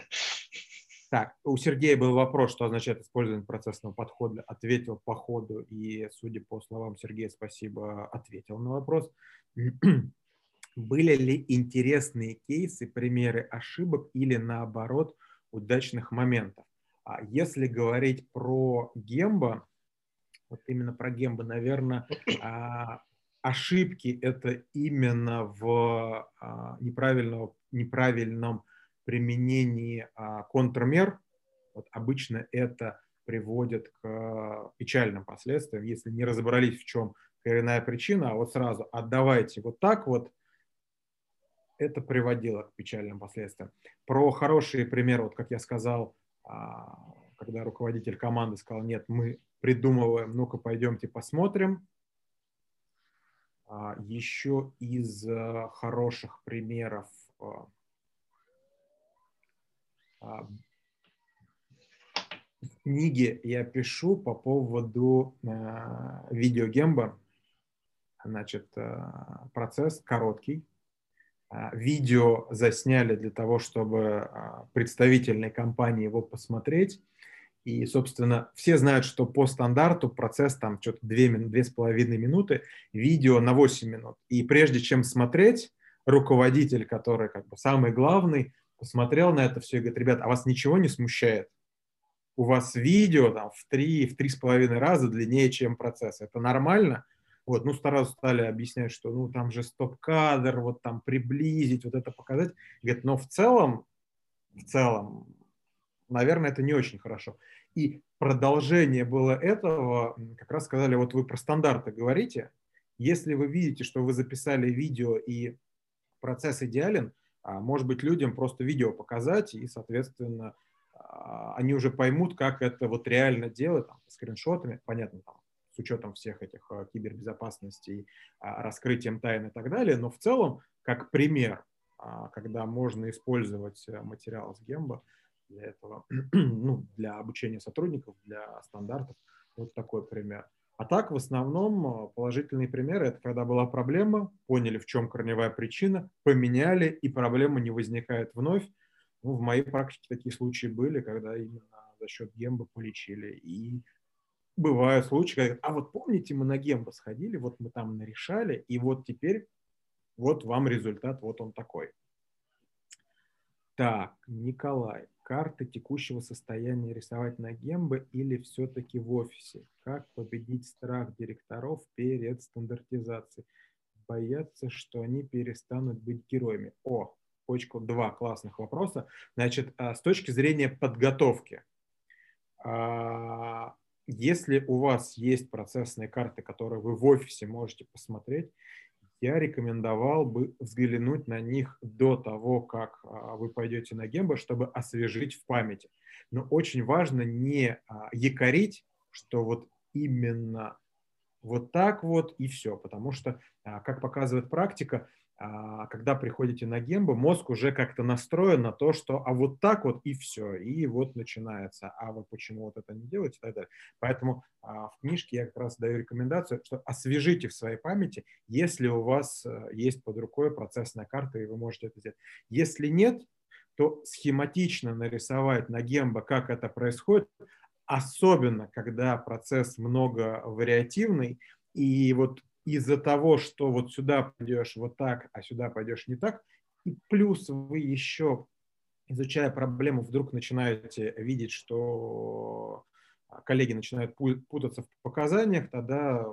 Так, у Сергея был вопрос, что означает использование процессного подхода. Ответил по ходу, и, судя по словам Сергея, спасибо, ответил на вопрос. Были ли интересные кейсы, примеры ошибок или, наоборот, удачных моментов? А если говорить про Гемба, вот именно про Гемба, наверное, а, ошибки это именно в а, неправильном, неправильном применении а, контрмер, вот обычно это приводит к печальным последствиям, если не разобрались, в чем коренная причина, а вот сразу отдавайте вот так вот, это приводило к печальным последствиям. Про хорошие примеры, вот как я сказал, когда руководитель команды сказал, нет, мы придумываем, ну-ка пойдемте посмотрим. А, Еще из э, хороших примеров а, в книге я пишу по поводу э, видеогемба. Значит, э, процесс короткий. Видео засняли для того, чтобы представительной компании его посмотреть. И, собственно, все знают, что по стандарту процесс там что-то 2-2,5 минуты, видео на 8 минут. И прежде чем смотреть, руководитель, который как бы самый главный, посмотрел на это все и говорит, ребят, а вас ничего не смущает? У вас видео там в три, в три с половиной раза длиннее, чем процесс. Это нормально? Вот, ну, сразу стали объяснять, что, ну, там же стоп-кадр, вот там приблизить, вот это показать. Говорит, но в целом, в целом, наверное, это не очень хорошо. И продолжение было этого, как раз сказали, вот вы про стандарты говорите, если вы видите, что вы записали видео и процесс идеален, а может быть, людям просто видео показать, и, соответственно, а, они уже поймут, как это вот реально делать, там, скриншотами, понятно, там, с учетом всех этих а, кибербезопасностей, раскрытием тайн и так далее, но в целом, как пример, когда можно использовать э, материал с Гемба для этого, ну, для обучения сотрудников, для стандартов, вот такой пример. А так, в основном, э, положительные примеры – это когда была проблема, поняли, в чем корневая причина, поменяли, и проблема не возникает вновь. Ну, в моей практике такие случаи были, когда именно за счет гемба полечили. И бывают случаи, когда, а вот помните, мы на гемба сходили, вот мы там нарешали, и вот теперь вот вам результат, вот он такой. Так, Николай карты текущего состояния рисовать на гембе или все-таки в офисе? Как победить страх директоров перед стандартизацией? Боятся, что они перестанут быть героями. О, почку, два классных вопроса. Значит, а, с точки зрения подготовки, а, если у вас есть процессные карты, которые вы в офисе можете посмотреть, я рекомендовал бы взглянуть на них до того, как а, вы пойдете на гембо, чтобы освежить в памяти. Но очень важно не а, якорить, что вот именно вот так вот и все, потому что, а, как показывает практика, когда приходите на гембо, мозг уже как-то настроен на то, что а вот так вот и все, и вот начинается, а вы почему вот это не делаете и так далее. Поэтому а, в книжке я как раз даю рекомендацию, что освежите в своей памяти, если у вас э, есть под рукой процессная карта, и вы можете это сделать. Если нет, то схематично нарисовать на гембо, как это происходит, особенно когда процесс многовариативный, и вот из-за того, что вот сюда пойдешь вот так, а сюда пойдешь не так, и плюс вы еще, изучая проблему, вдруг начинаете видеть, что коллеги начинают путаться в показаниях, тогда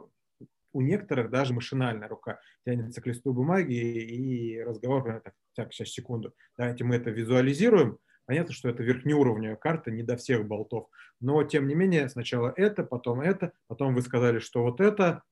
у некоторых даже машинальная рука тянется к листу бумаги и разговор, так, так, сейчас секунду, давайте мы это визуализируем, Понятно, что это верхнеуровневая карта, не до всех болтов. Но, тем не менее, сначала это, потом это, потом вы сказали, что вот это,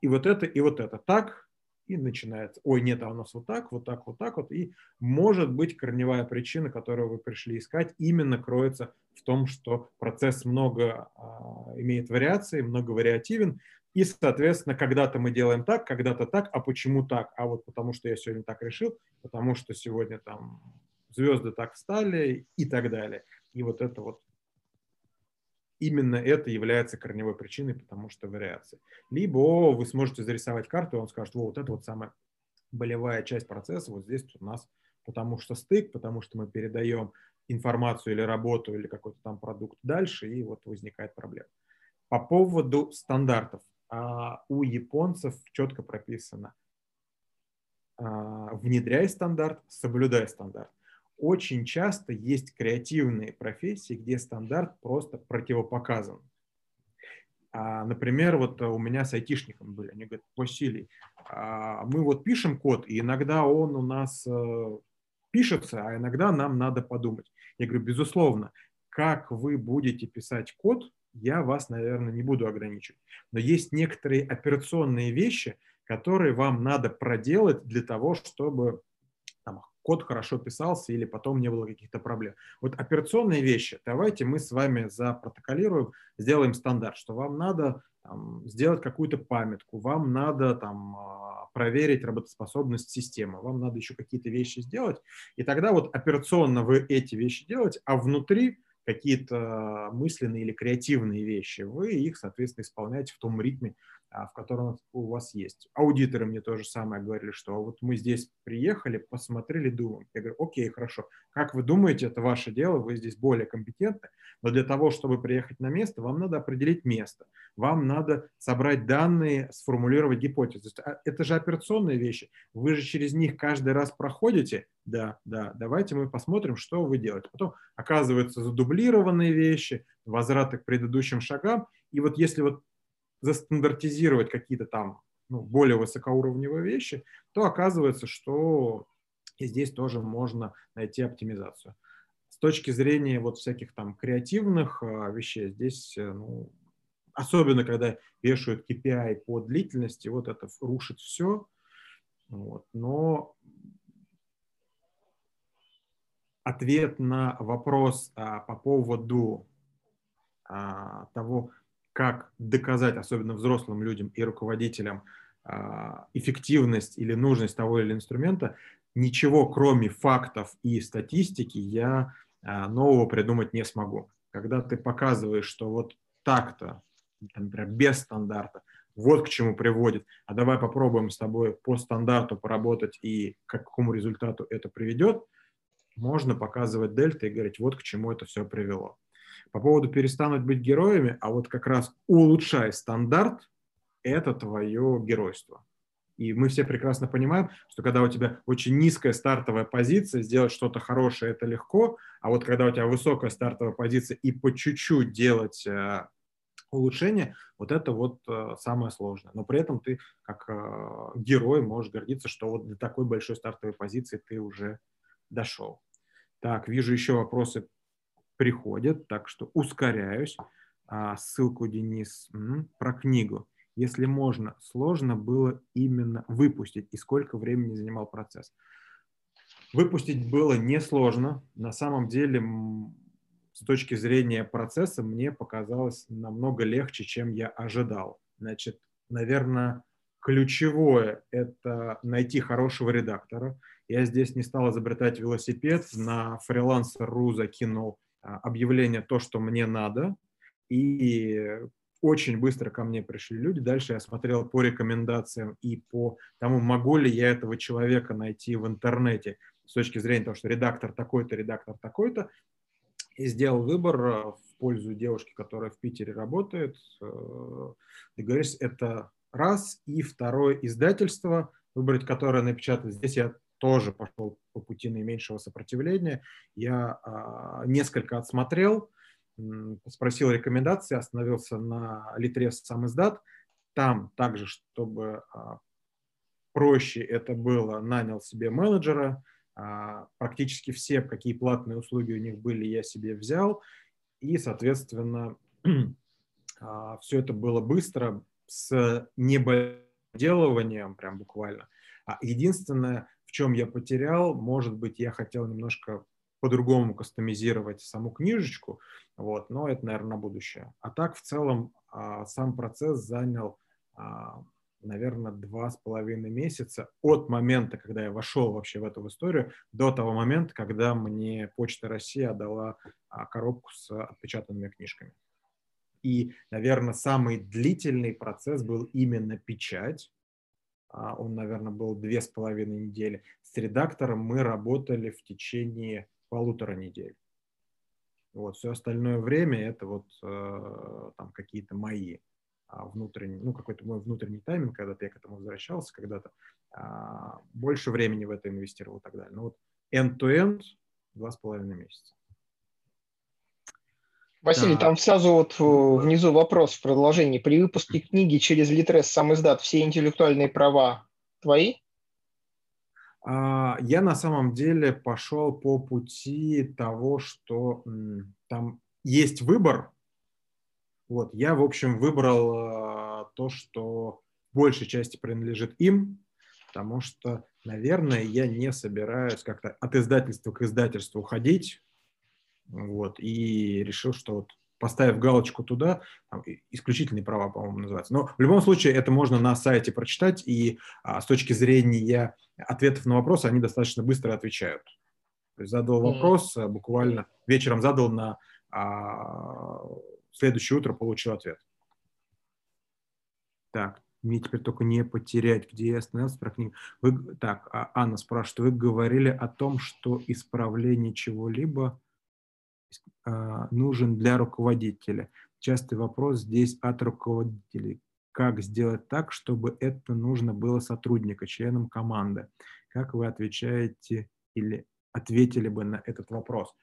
и вот это, и вот это. Так, и начинается. Ой, нет, а у нас вот так, вот так, вот так вот. И может быть корневая причина, которую вы пришли искать, именно кроется в том, что процесс много а, имеет вариаций, много вариативен, И, соответственно, когда-то мы делаем так, когда-то так, а почему так? А вот потому что я сегодня так решил, потому что сегодня там звезды так встали и так далее. И вот это вот именно это является корневой причиной, потому что вариации. Либо вы сможете зарисовать карту, и он скажет, вот это вот самая болевая часть процесса, вот здесь у нас потому что стык, потому что мы передаем информацию или работу, или какой-то там продукт дальше, и вот возникает проблема. По поводу стандартов. А, у японцев четко прописано а, внедряй стандарт, соблюдай стандарт очень часто есть креативные профессии, где стандарт просто противопоказан. А, например, вот у меня с айтишником были, они говорят, Василий, а мы вот пишем код, и иногда он у нас э, пишется, а иногда нам надо подумать. Я говорю, безусловно, как вы будете писать код, я вас, наверное, не буду ограничивать. Но есть некоторые операционные вещи, которые вам надо проделать для того, чтобы код хорошо писался или потом не было каких-то проблем. Вот операционные вещи, давайте мы с вами запротоколируем, сделаем стандарт, что вам надо там, сделать какую-то памятку, вам надо там, а, проверить работоспособность системы, вам надо еще какие-то вещи сделать, и тогда вот операционно вы эти вещи делаете, а внутри какие-то мысленные или креативные вещи, вы их, соответственно, исполняете в том ритме, в котором у вас есть. Аудиторы мне тоже самое говорили, что вот мы здесь приехали, посмотрели, думаем. Я говорю, окей, хорошо. Как вы думаете, это ваше дело, вы здесь более компетентны, но для того, чтобы приехать на место, вам надо определить место, вам надо собрать данные, сформулировать гипотезу. А, это же операционные вещи. Вы же через них каждый раз проходите. Да, да, давайте мы посмотрим, что вы делаете. Потом оказываются задублированные вещи, возвраты к предыдущим шагам. И вот если вот застандартизировать какие-то там ну, более высокоуровневые вещи, то оказывается, что и здесь тоже можно найти оптимизацию. С точки зрения вот всяких там креативных э, вещей, здесь, э, ну, особенно когда вешают KPI по длительности, вот это рушит все. Вот. Но ответ на вопрос а, по поводу а, того, как доказать, особенно взрослым людям и руководителям, а, эффективность или нужность того или инструмента, ничего кроме фактов и статистики я а, нового придумать не смогу. Когда ты показываешь, что вот так-то, например, без стандарта, вот к чему приводит, а давай попробуем с тобой по стандарту поработать и к какому результату это приведет, можно показывать дельта и говорить, вот к чему это все привело. По поводу перестанут быть героями, а вот как раз улучшай стандарт, это твое геройство. И мы все прекрасно понимаем, что когда у тебя очень низкая стартовая позиция, сделать что-то хорошее – это легко, а вот когда у тебя высокая стартовая позиция и по чуть-чуть делать э, улучшение, вот это вот э, самое сложное. Но при этом ты как э, герой можешь гордиться, что вот до такой большой стартовой позиции ты уже дошел. Так, вижу еще вопросы приходят, так что ускоряюсь. А, ссылку, Денис, про книгу. Если можно, сложно было именно выпустить и сколько времени занимал процесс. Выпустить было несложно. На самом деле, с точки зрения процесса, мне показалось намного легче, чем я ожидал. Значит, наверное, ключевое – это найти хорошего редактора. Я здесь не стал изобретать велосипед, на фрилансер.ру закинул объявление то, что мне надо, и очень быстро ко мне пришли люди. Дальше я смотрел по рекомендациям и по тому, могу ли я этого человека найти в интернете с точки зрения того, что редактор такой-то, редактор такой-то, и сделал выбор э, в пользу девушки, которая в Питере работает. Э, договорились, это раз. И второе издательство, выбрать которое напечатать. Здесь я тоже пошел по пути наименьшего сопротивления. Я а, несколько отсмотрел, спросил рекомендации, остановился на Литрес сам издат. Там также, чтобы а, проще это было, нанял себе менеджера. А, практически все, какие платные услуги у них были, я себе взял. И, соответственно, а, все это было быстро, с небоделыванием, прям буквально. Единственное, в чем я потерял, может быть, я хотел немножко по-другому кастомизировать саму книжечку, вот, но это, наверное, на будущее. А так, в целом, а, сам процесс занял наверное, два с половиной месяца от момента, когда я вошел вообще в эту историю, до того момента, когда мне Почта России отдала коробку с отпечатанными книжками. И, наверное, самый длительный процесс был именно печать. Он, наверное, был две с половиной недели. С редактором мы работали в течение полутора недель. Вот, все остальное время это вот э, там какие-то мои а, внутренний, ну, какой-то мой внутренний тайминг, когда я к этому возвращался когда-то, а, больше времени в это инвестировал и так далее. Но вот end-to-end два с половиной месяца.
Василий, да. там сразу вот э, внизу вопрос в продолжении. При выпуске книги через Литрес сам издат все интеллектуальные права твои?
А, я на самом деле пошел по пути того, что там есть выбор. Вот, я, в общем, выбрал а, то, что в большей части принадлежит им, потому что, наверное, я не собираюсь как-то от издательства к издательству уходить. Вот, и решил, что вот поставив галочку туда, там, исключительные права, по-моему, называется. Но в любом случае это можно на сайте прочитать, и а, с точки зрения ответов на вопросы они достаточно быстро отвечают. То есть задал вопрос, mm-hmm. буквально вечером задал на а, следующее утро получил ответ. Так, мне теперь только не потерять, где я остановился про книгу. Вы, так, а, Анна спрашивает, вы говорили о том, что исправление чего-либо нужен для руководителя. Частый вопрос здесь от руководителей. Как сделать так, чтобы это нужно было сотрудника, членам команды? Как вы отвечаете или ответили бы на этот вопрос?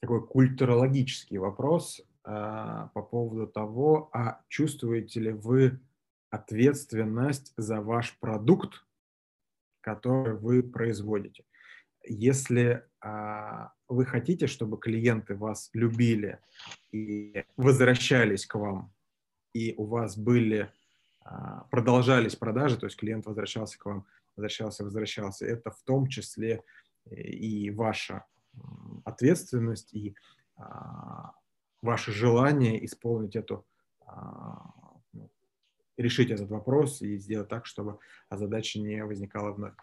Такой культурологический вопрос а, по поводу того, а чувствуете ли вы ответственность за ваш продукт, который вы производите. Если а, вы хотите, чтобы клиенты вас любили и возвращались к вам, и у вас были, а, продолжались продажи, то есть клиент возвращался к вам, возвращался, возвращался, это в том числе и ваша ответственность, и а, ваше желание исполнить эту а, решить этот вопрос и сделать так, чтобы задача не возникала вновь.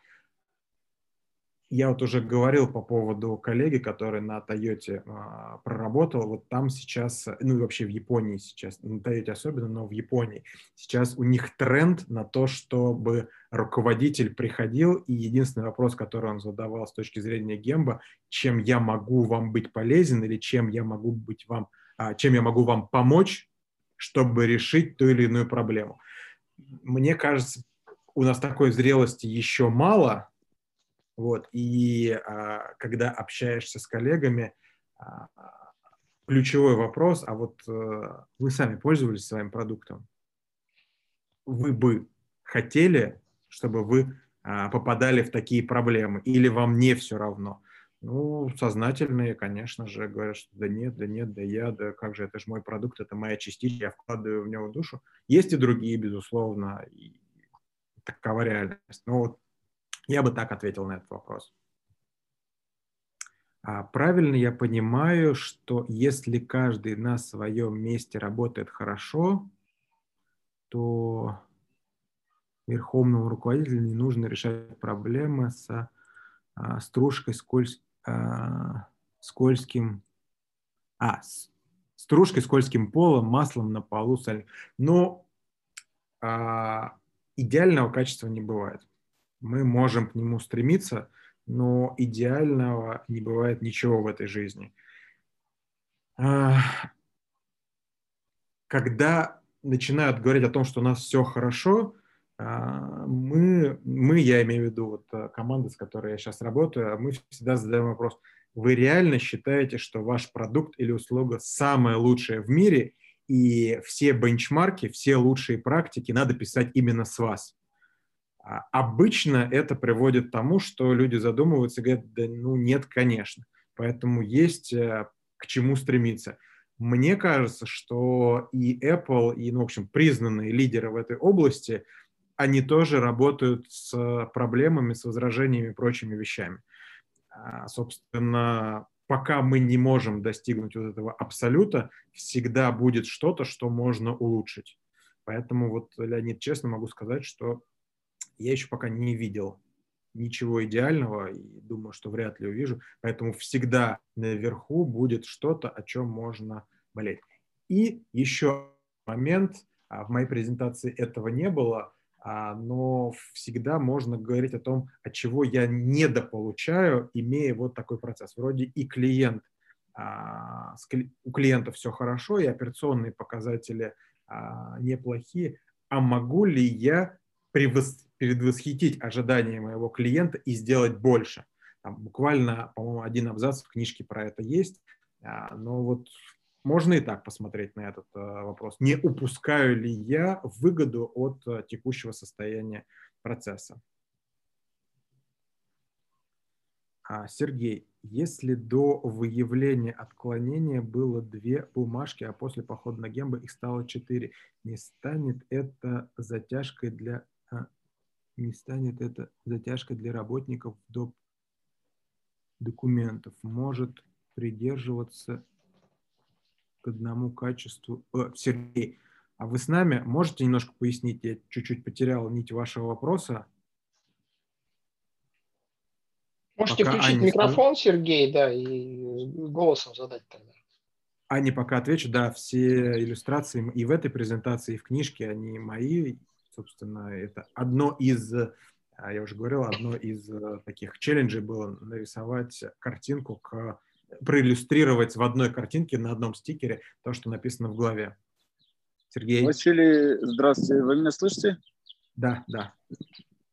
Я вот уже говорил по поводу коллеги, который на Тойоте э, проработал. Вот там сейчас, ну и вообще в Японии сейчас, на Тойоте особенно, но в Японии сейчас у них тренд на то, чтобы руководитель приходил, и единственный вопрос, который он задавал с точки зрения Гемба, чем я могу вам быть полезен или чем я могу быть вам, а, чем я могу вам помочь, чтобы решить ту или иную проблему. Мне кажется, у нас такой зрелости еще мало, вот, и а, когда общаешься с коллегами, а, ключевой вопрос, а вот а, вы сами пользовались своим продуктом, вы бы хотели, чтобы вы а, попадали в такие проблемы, или вам не все равно? Ну, сознательные, конечно же, говорят, что да нет, да нет, да я, да как же, это же мой продукт, это моя частичка, я вкладываю в него душу. Есть и другие, безусловно, и такова реальность. Но вот я бы так ответил на этот вопрос. А правильно я понимаю, что если каждый на своем месте работает хорошо, то верховному руководителю не нужно решать проблемы с а, стружкой скользь, а, скользким, а, стружкой скользким полом, маслом на полу, соль. Но а, идеального качества не бывает. Мы можем к нему стремиться, но идеального не бывает ничего в этой жизни. А, когда начинают говорить о том, что у нас все хорошо, а, мы, мы, я имею в виду вот э, команды, с которой я сейчас работаю, мы всегда задаем вопрос, вы реально считаете, что ваш продукт или услуга самая лучшая в мире, и все бенчмарки, все лучшие практики надо писать именно с вас? А обычно это приводит к тому, что люди задумываются и говорят, да ну нет, конечно. Поэтому есть э, к чему стремиться. Мне кажется, что и Apple, и, ну, в общем, признанные лидеры в этой области – они тоже работают с проблемами, с возражениями и прочими вещами. А, собственно, пока мы не можем достигнуть вот этого абсолюта, всегда будет что-то, что можно улучшить. Поэтому вот, Леонид, честно могу сказать, что я еще пока не видел ничего идеального и думаю, что вряд ли увижу. Поэтому всегда наверху будет что-то, о чем можно болеть. И еще момент, а, в моей презентации этого не было, но всегда можно говорить о том, от чего я недополучаю, имея вот такой процесс. Вроде и клиент, а, у клиента все хорошо, и операционные показатели неплохие, а могу ли я предвосхитить ожидания моего клиента и сделать больше? Там буквально, по-моему, один абзац в книжке про это есть, но вот можно и так посмотреть на этот э, вопрос. Не упускаю ли я выгоду от э, текущего состояния процесса? А, Сергей, если до выявления отклонения было две бумажки, а после похода на гембо их стало четыре, не станет это затяжкой для а, не станет это затяжкой для работников доп. документов? Может придерживаться к одному качеству. Э, Сергей, а вы с нами можете немножко пояснить? Я чуть-чуть потерял нить вашего вопроса.
Можете пока включить Аня микрофон, скажет. Сергей, да, и голосом задать тогда.
Аня пока отвечу, да, все иллюстрации и в этой презентации, и в книжке, они мои. Собственно, это одно из, а, я уже говорил, одно из э, таких челленджей было нарисовать картинку к проиллюстрировать в одной картинке на одном стикере то, что написано в главе.
Сергей. Василий, здравствуйте. Вы меня слышите?
Да, да.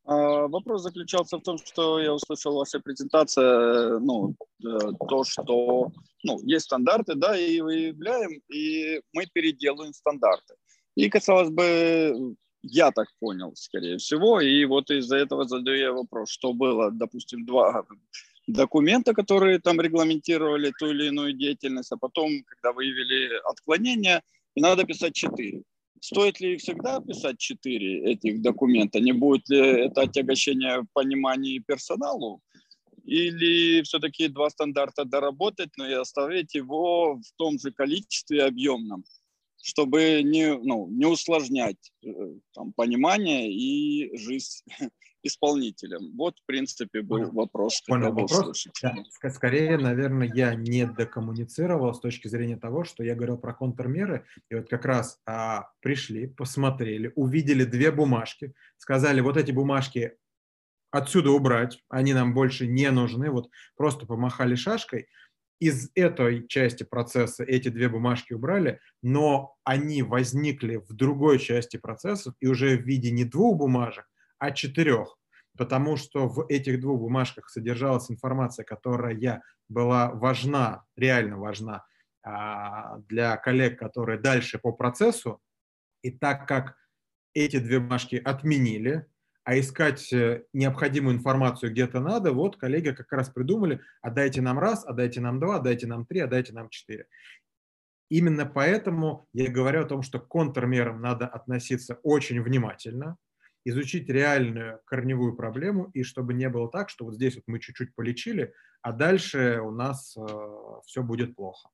А, вопрос заключался в том, что я услышал ваша презентация, ну, э, то, что ну, есть стандарты, да, и выявляем, и мы переделываем стандарты. И, казалось бы, я так понял, скорее всего, и вот из-за этого задаю я вопрос, что было, допустим, два документа, которые там регламентировали ту или иную деятельность, а потом, когда выявили отклонения, и надо писать четыре. Стоит ли всегда писать четыре этих документа? Не будет ли это отягощение в понимании персоналу? Или все-таки два стандарта доработать, но и оставить его в том же количестве объемном, чтобы не, ну, не усложнять э, там, понимание и жизнь исполнителем. Вот, в принципе, был Понял. вопрос.
Понял вопрос. Да. Скорее, наверное, я не докоммуницировал с точки зрения того, что я говорил про контрмеры, и вот как раз а, пришли, посмотрели, увидели две бумажки, сказали, вот эти бумажки отсюда убрать, они нам больше не нужны, вот просто помахали шашкой, из этой части процесса эти две бумажки убрали, но они возникли в другой части процесса и уже в виде не двух бумажек, а четырех, потому что в этих двух бумажках содержалась информация, которая была важна, реально важна а, для коллег, которые дальше по процессу. И так как эти две бумажки отменили, а искать э, необходимую информацию где-то надо, вот коллеги как раз придумали, отдайте нам раз, отдайте нам два, отдайте нам три, отдайте нам четыре. Именно поэтому я говорю о том, что к контрмерам надо относиться очень внимательно, изучить реальную корневую проблему, и чтобы не было так, что вот здесь вот мы чуть-чуть полечили, а дальше у нас э, все будет плохо.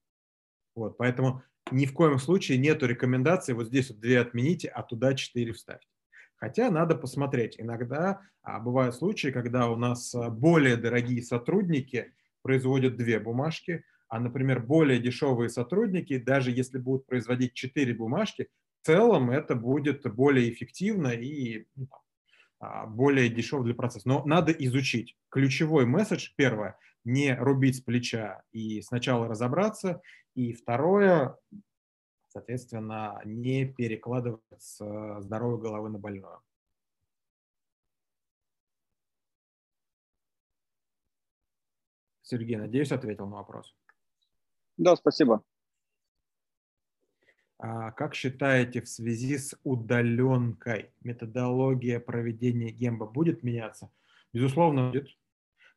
Вот, поэтому ни в коем случае нету рекомендации вот здесь вот две отмените, а туда четыре вставьте. Хотя надо посмотреть. Иногда а, бывают случаи, когда у нас э, более дорогие сотрудники производят две бумажки, а, например, более дешевые сотрудники, даже если будут производить четыре бумажки, в целом это будет более эффективно и ну, а, более дешево для процесса. Но надо изучить. Ключевой месседж, первое, не рубить с плеча и сначала разобраться. И второе, соответственно, не перекладывать с здоровой головы на больную. Сергей, надеюсь, ответил на вопрос.
Да, спасибо.
А как считаете, в связи с удаленкой методология проведения гемба будет меняться? Безусловно, будет.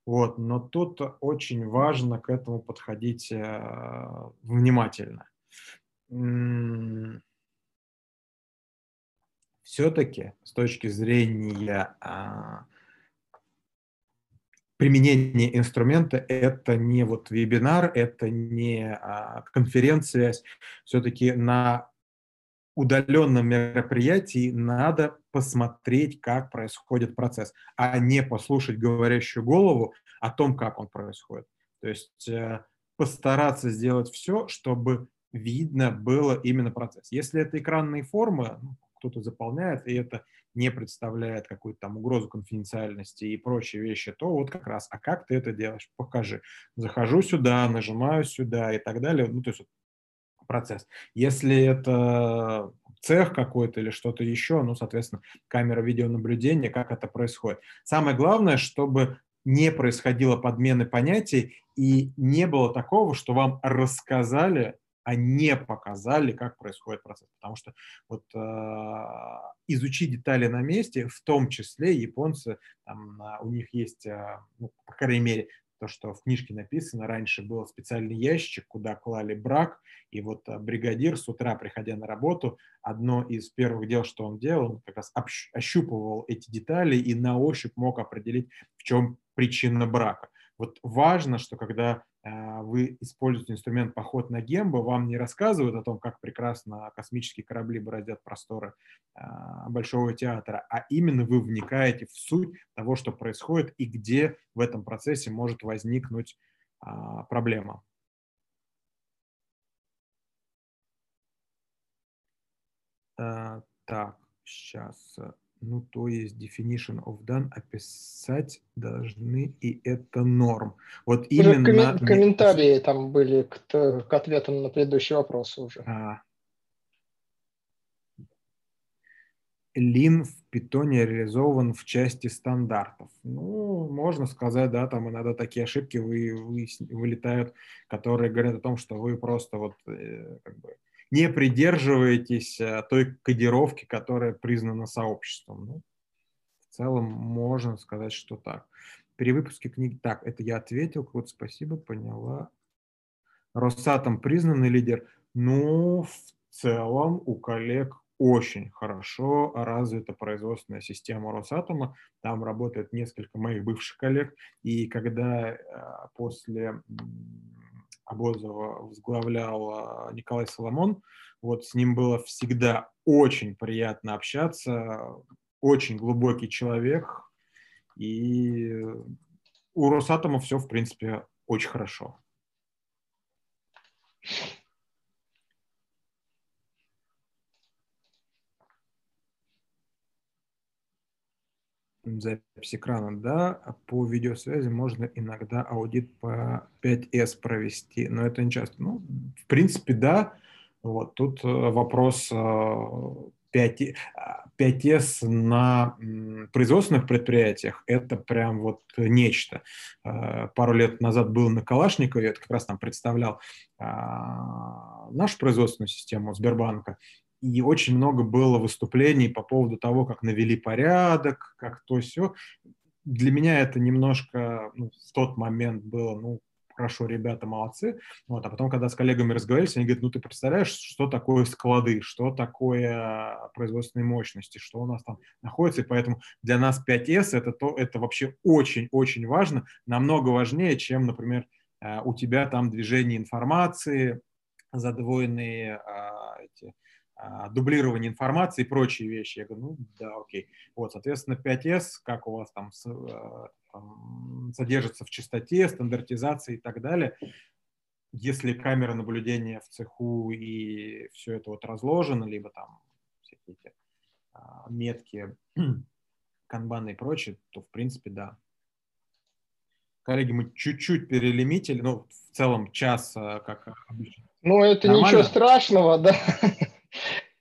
Вот, но тут очень важно к этому подходить э, внимательно. Все-таки с точки зрения а, применение инструмента – это не вот вебинар, это не а, конференция. Все-таки на удаленном мероприятии надо посмотреть, как происходит процесс, а не послушать говорящую голову о том, как он происходит. То есть э, постараться сделать все, чтобы видно было именно процесс. Если это экранные формы, ну, кто-то заполняет, и это не представляет какую-то там угрозу конфиденциальности и прочие вещи, то вот как раз, а как ты это делаешь? Покажи. Захожу сюда, нажимаю сюда и так далее. Ну, то есть процесс. Если это цех какой-то или что-то еще, ну, соответственно, камера видеонаблюдения, как это происходит. Самое главное, чтобы не происходило подмены понятий и не было такого, что вам рассказали, а не показали, как происходит процесс. Потому что вот э, изучить детали на месте, в том числе японцы, там, у них есть, э, ну, по крайней мере, то, что в книжке написано, раньше был специальный ящик, куда клали брак, и вот а, бригадир с утра, приходя на работу, одно из первых дел, что он делал, он как раз ощупывал эти детали и на ощупь мог определить, в чем причина брака. Вот важно, что когда а, вы используете инструмент «Поход на Гембо», вам не рассказывают о том, как прекрасно космические корабли бороздят просторы а, Большого театра, а именно вы вникаете в суть того, что происходит и где в этом процессе может возникнуть а, проблема. Так, сейчас ну, то есть definition of done описать должны, и это норм. Вот
именно... Коммен- комментарии там были к, к ответам на предыдущие вопросы уже. А.
Лин в питоне реализован в части стандартов. Ну, можно сказать, да, там иногда такие ошибки вы, вы, вылетают, которые говорят о том, что вы просто вот э, как бы не придерживаетесь э, той кодировки, которая признана сообществом. Ну, в целом можно сказать, что так. Перевыпуски книги. Так, это я ответил. Вот спасибо, поняла. Росатом признанный лидер. Ну, в целом у коллег очень хорошо развита производственная система Росатома. Там работает несколько моих бывших коллег. И когда э, после Абозова возглавлял Николай Соломон. Вот с ним было всегда очень приятно общаться, очень глубокий человек, и у Росатома все, в принципе, очень хорошо. Запись экрана, да, а по видеосвязи можно иногда аудит по 5S провести, но это не часто. Ну, в принципе, да. Вот тут э, вопрос 5, э, 5S на производственных предприятиях – это прям вот нечто. Э, пару лет назад был на Калашникове, это как раз там представлял а, нашу производственную систему Сбербанка, и очень много было выступлений по поводу того, как навели порядок, как то все. Для меня это немножко ну, в тот момент было, ну, хорошо, ребята молодцы. Вот, а потом, когда с коллегами разговаривались, они говорят, ну, ты представляешь, что такое склады, что такое производственные мощности, что у нас там находится, и поэтому для нас 5S это, то, это вообще очень-очень важно, намного важнее, чем, например, э, у тебя там движение информации, задвоенные а, эти дублирование информации и прочие вещи. Я говорю, ну да, окей. Вот, соответственно, 5С, как у вас там, там содержится в чистоте, стандартизации и так далее. Если камера наблюдения в цеху и все это вот разложено, либо там всякие эти а, метки, канбаны и прочее, то в принципе да. Коллеги, мы чуть-чуть перелимитили, ну, в целом час, а, как обычно.
Ну, это Нормально? ничего страшного, да.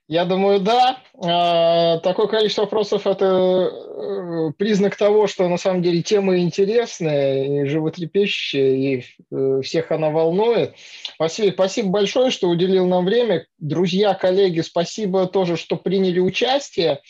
Я думаю, да. А, такое количество вопросов – это э, признак того, что на самом деле тема интересная, и животрепещущая, и э, всех она волнует. Василий, спасибо большое, что уделил нам время. Друзья, коллеги, спасибо тоже, что приняли участие.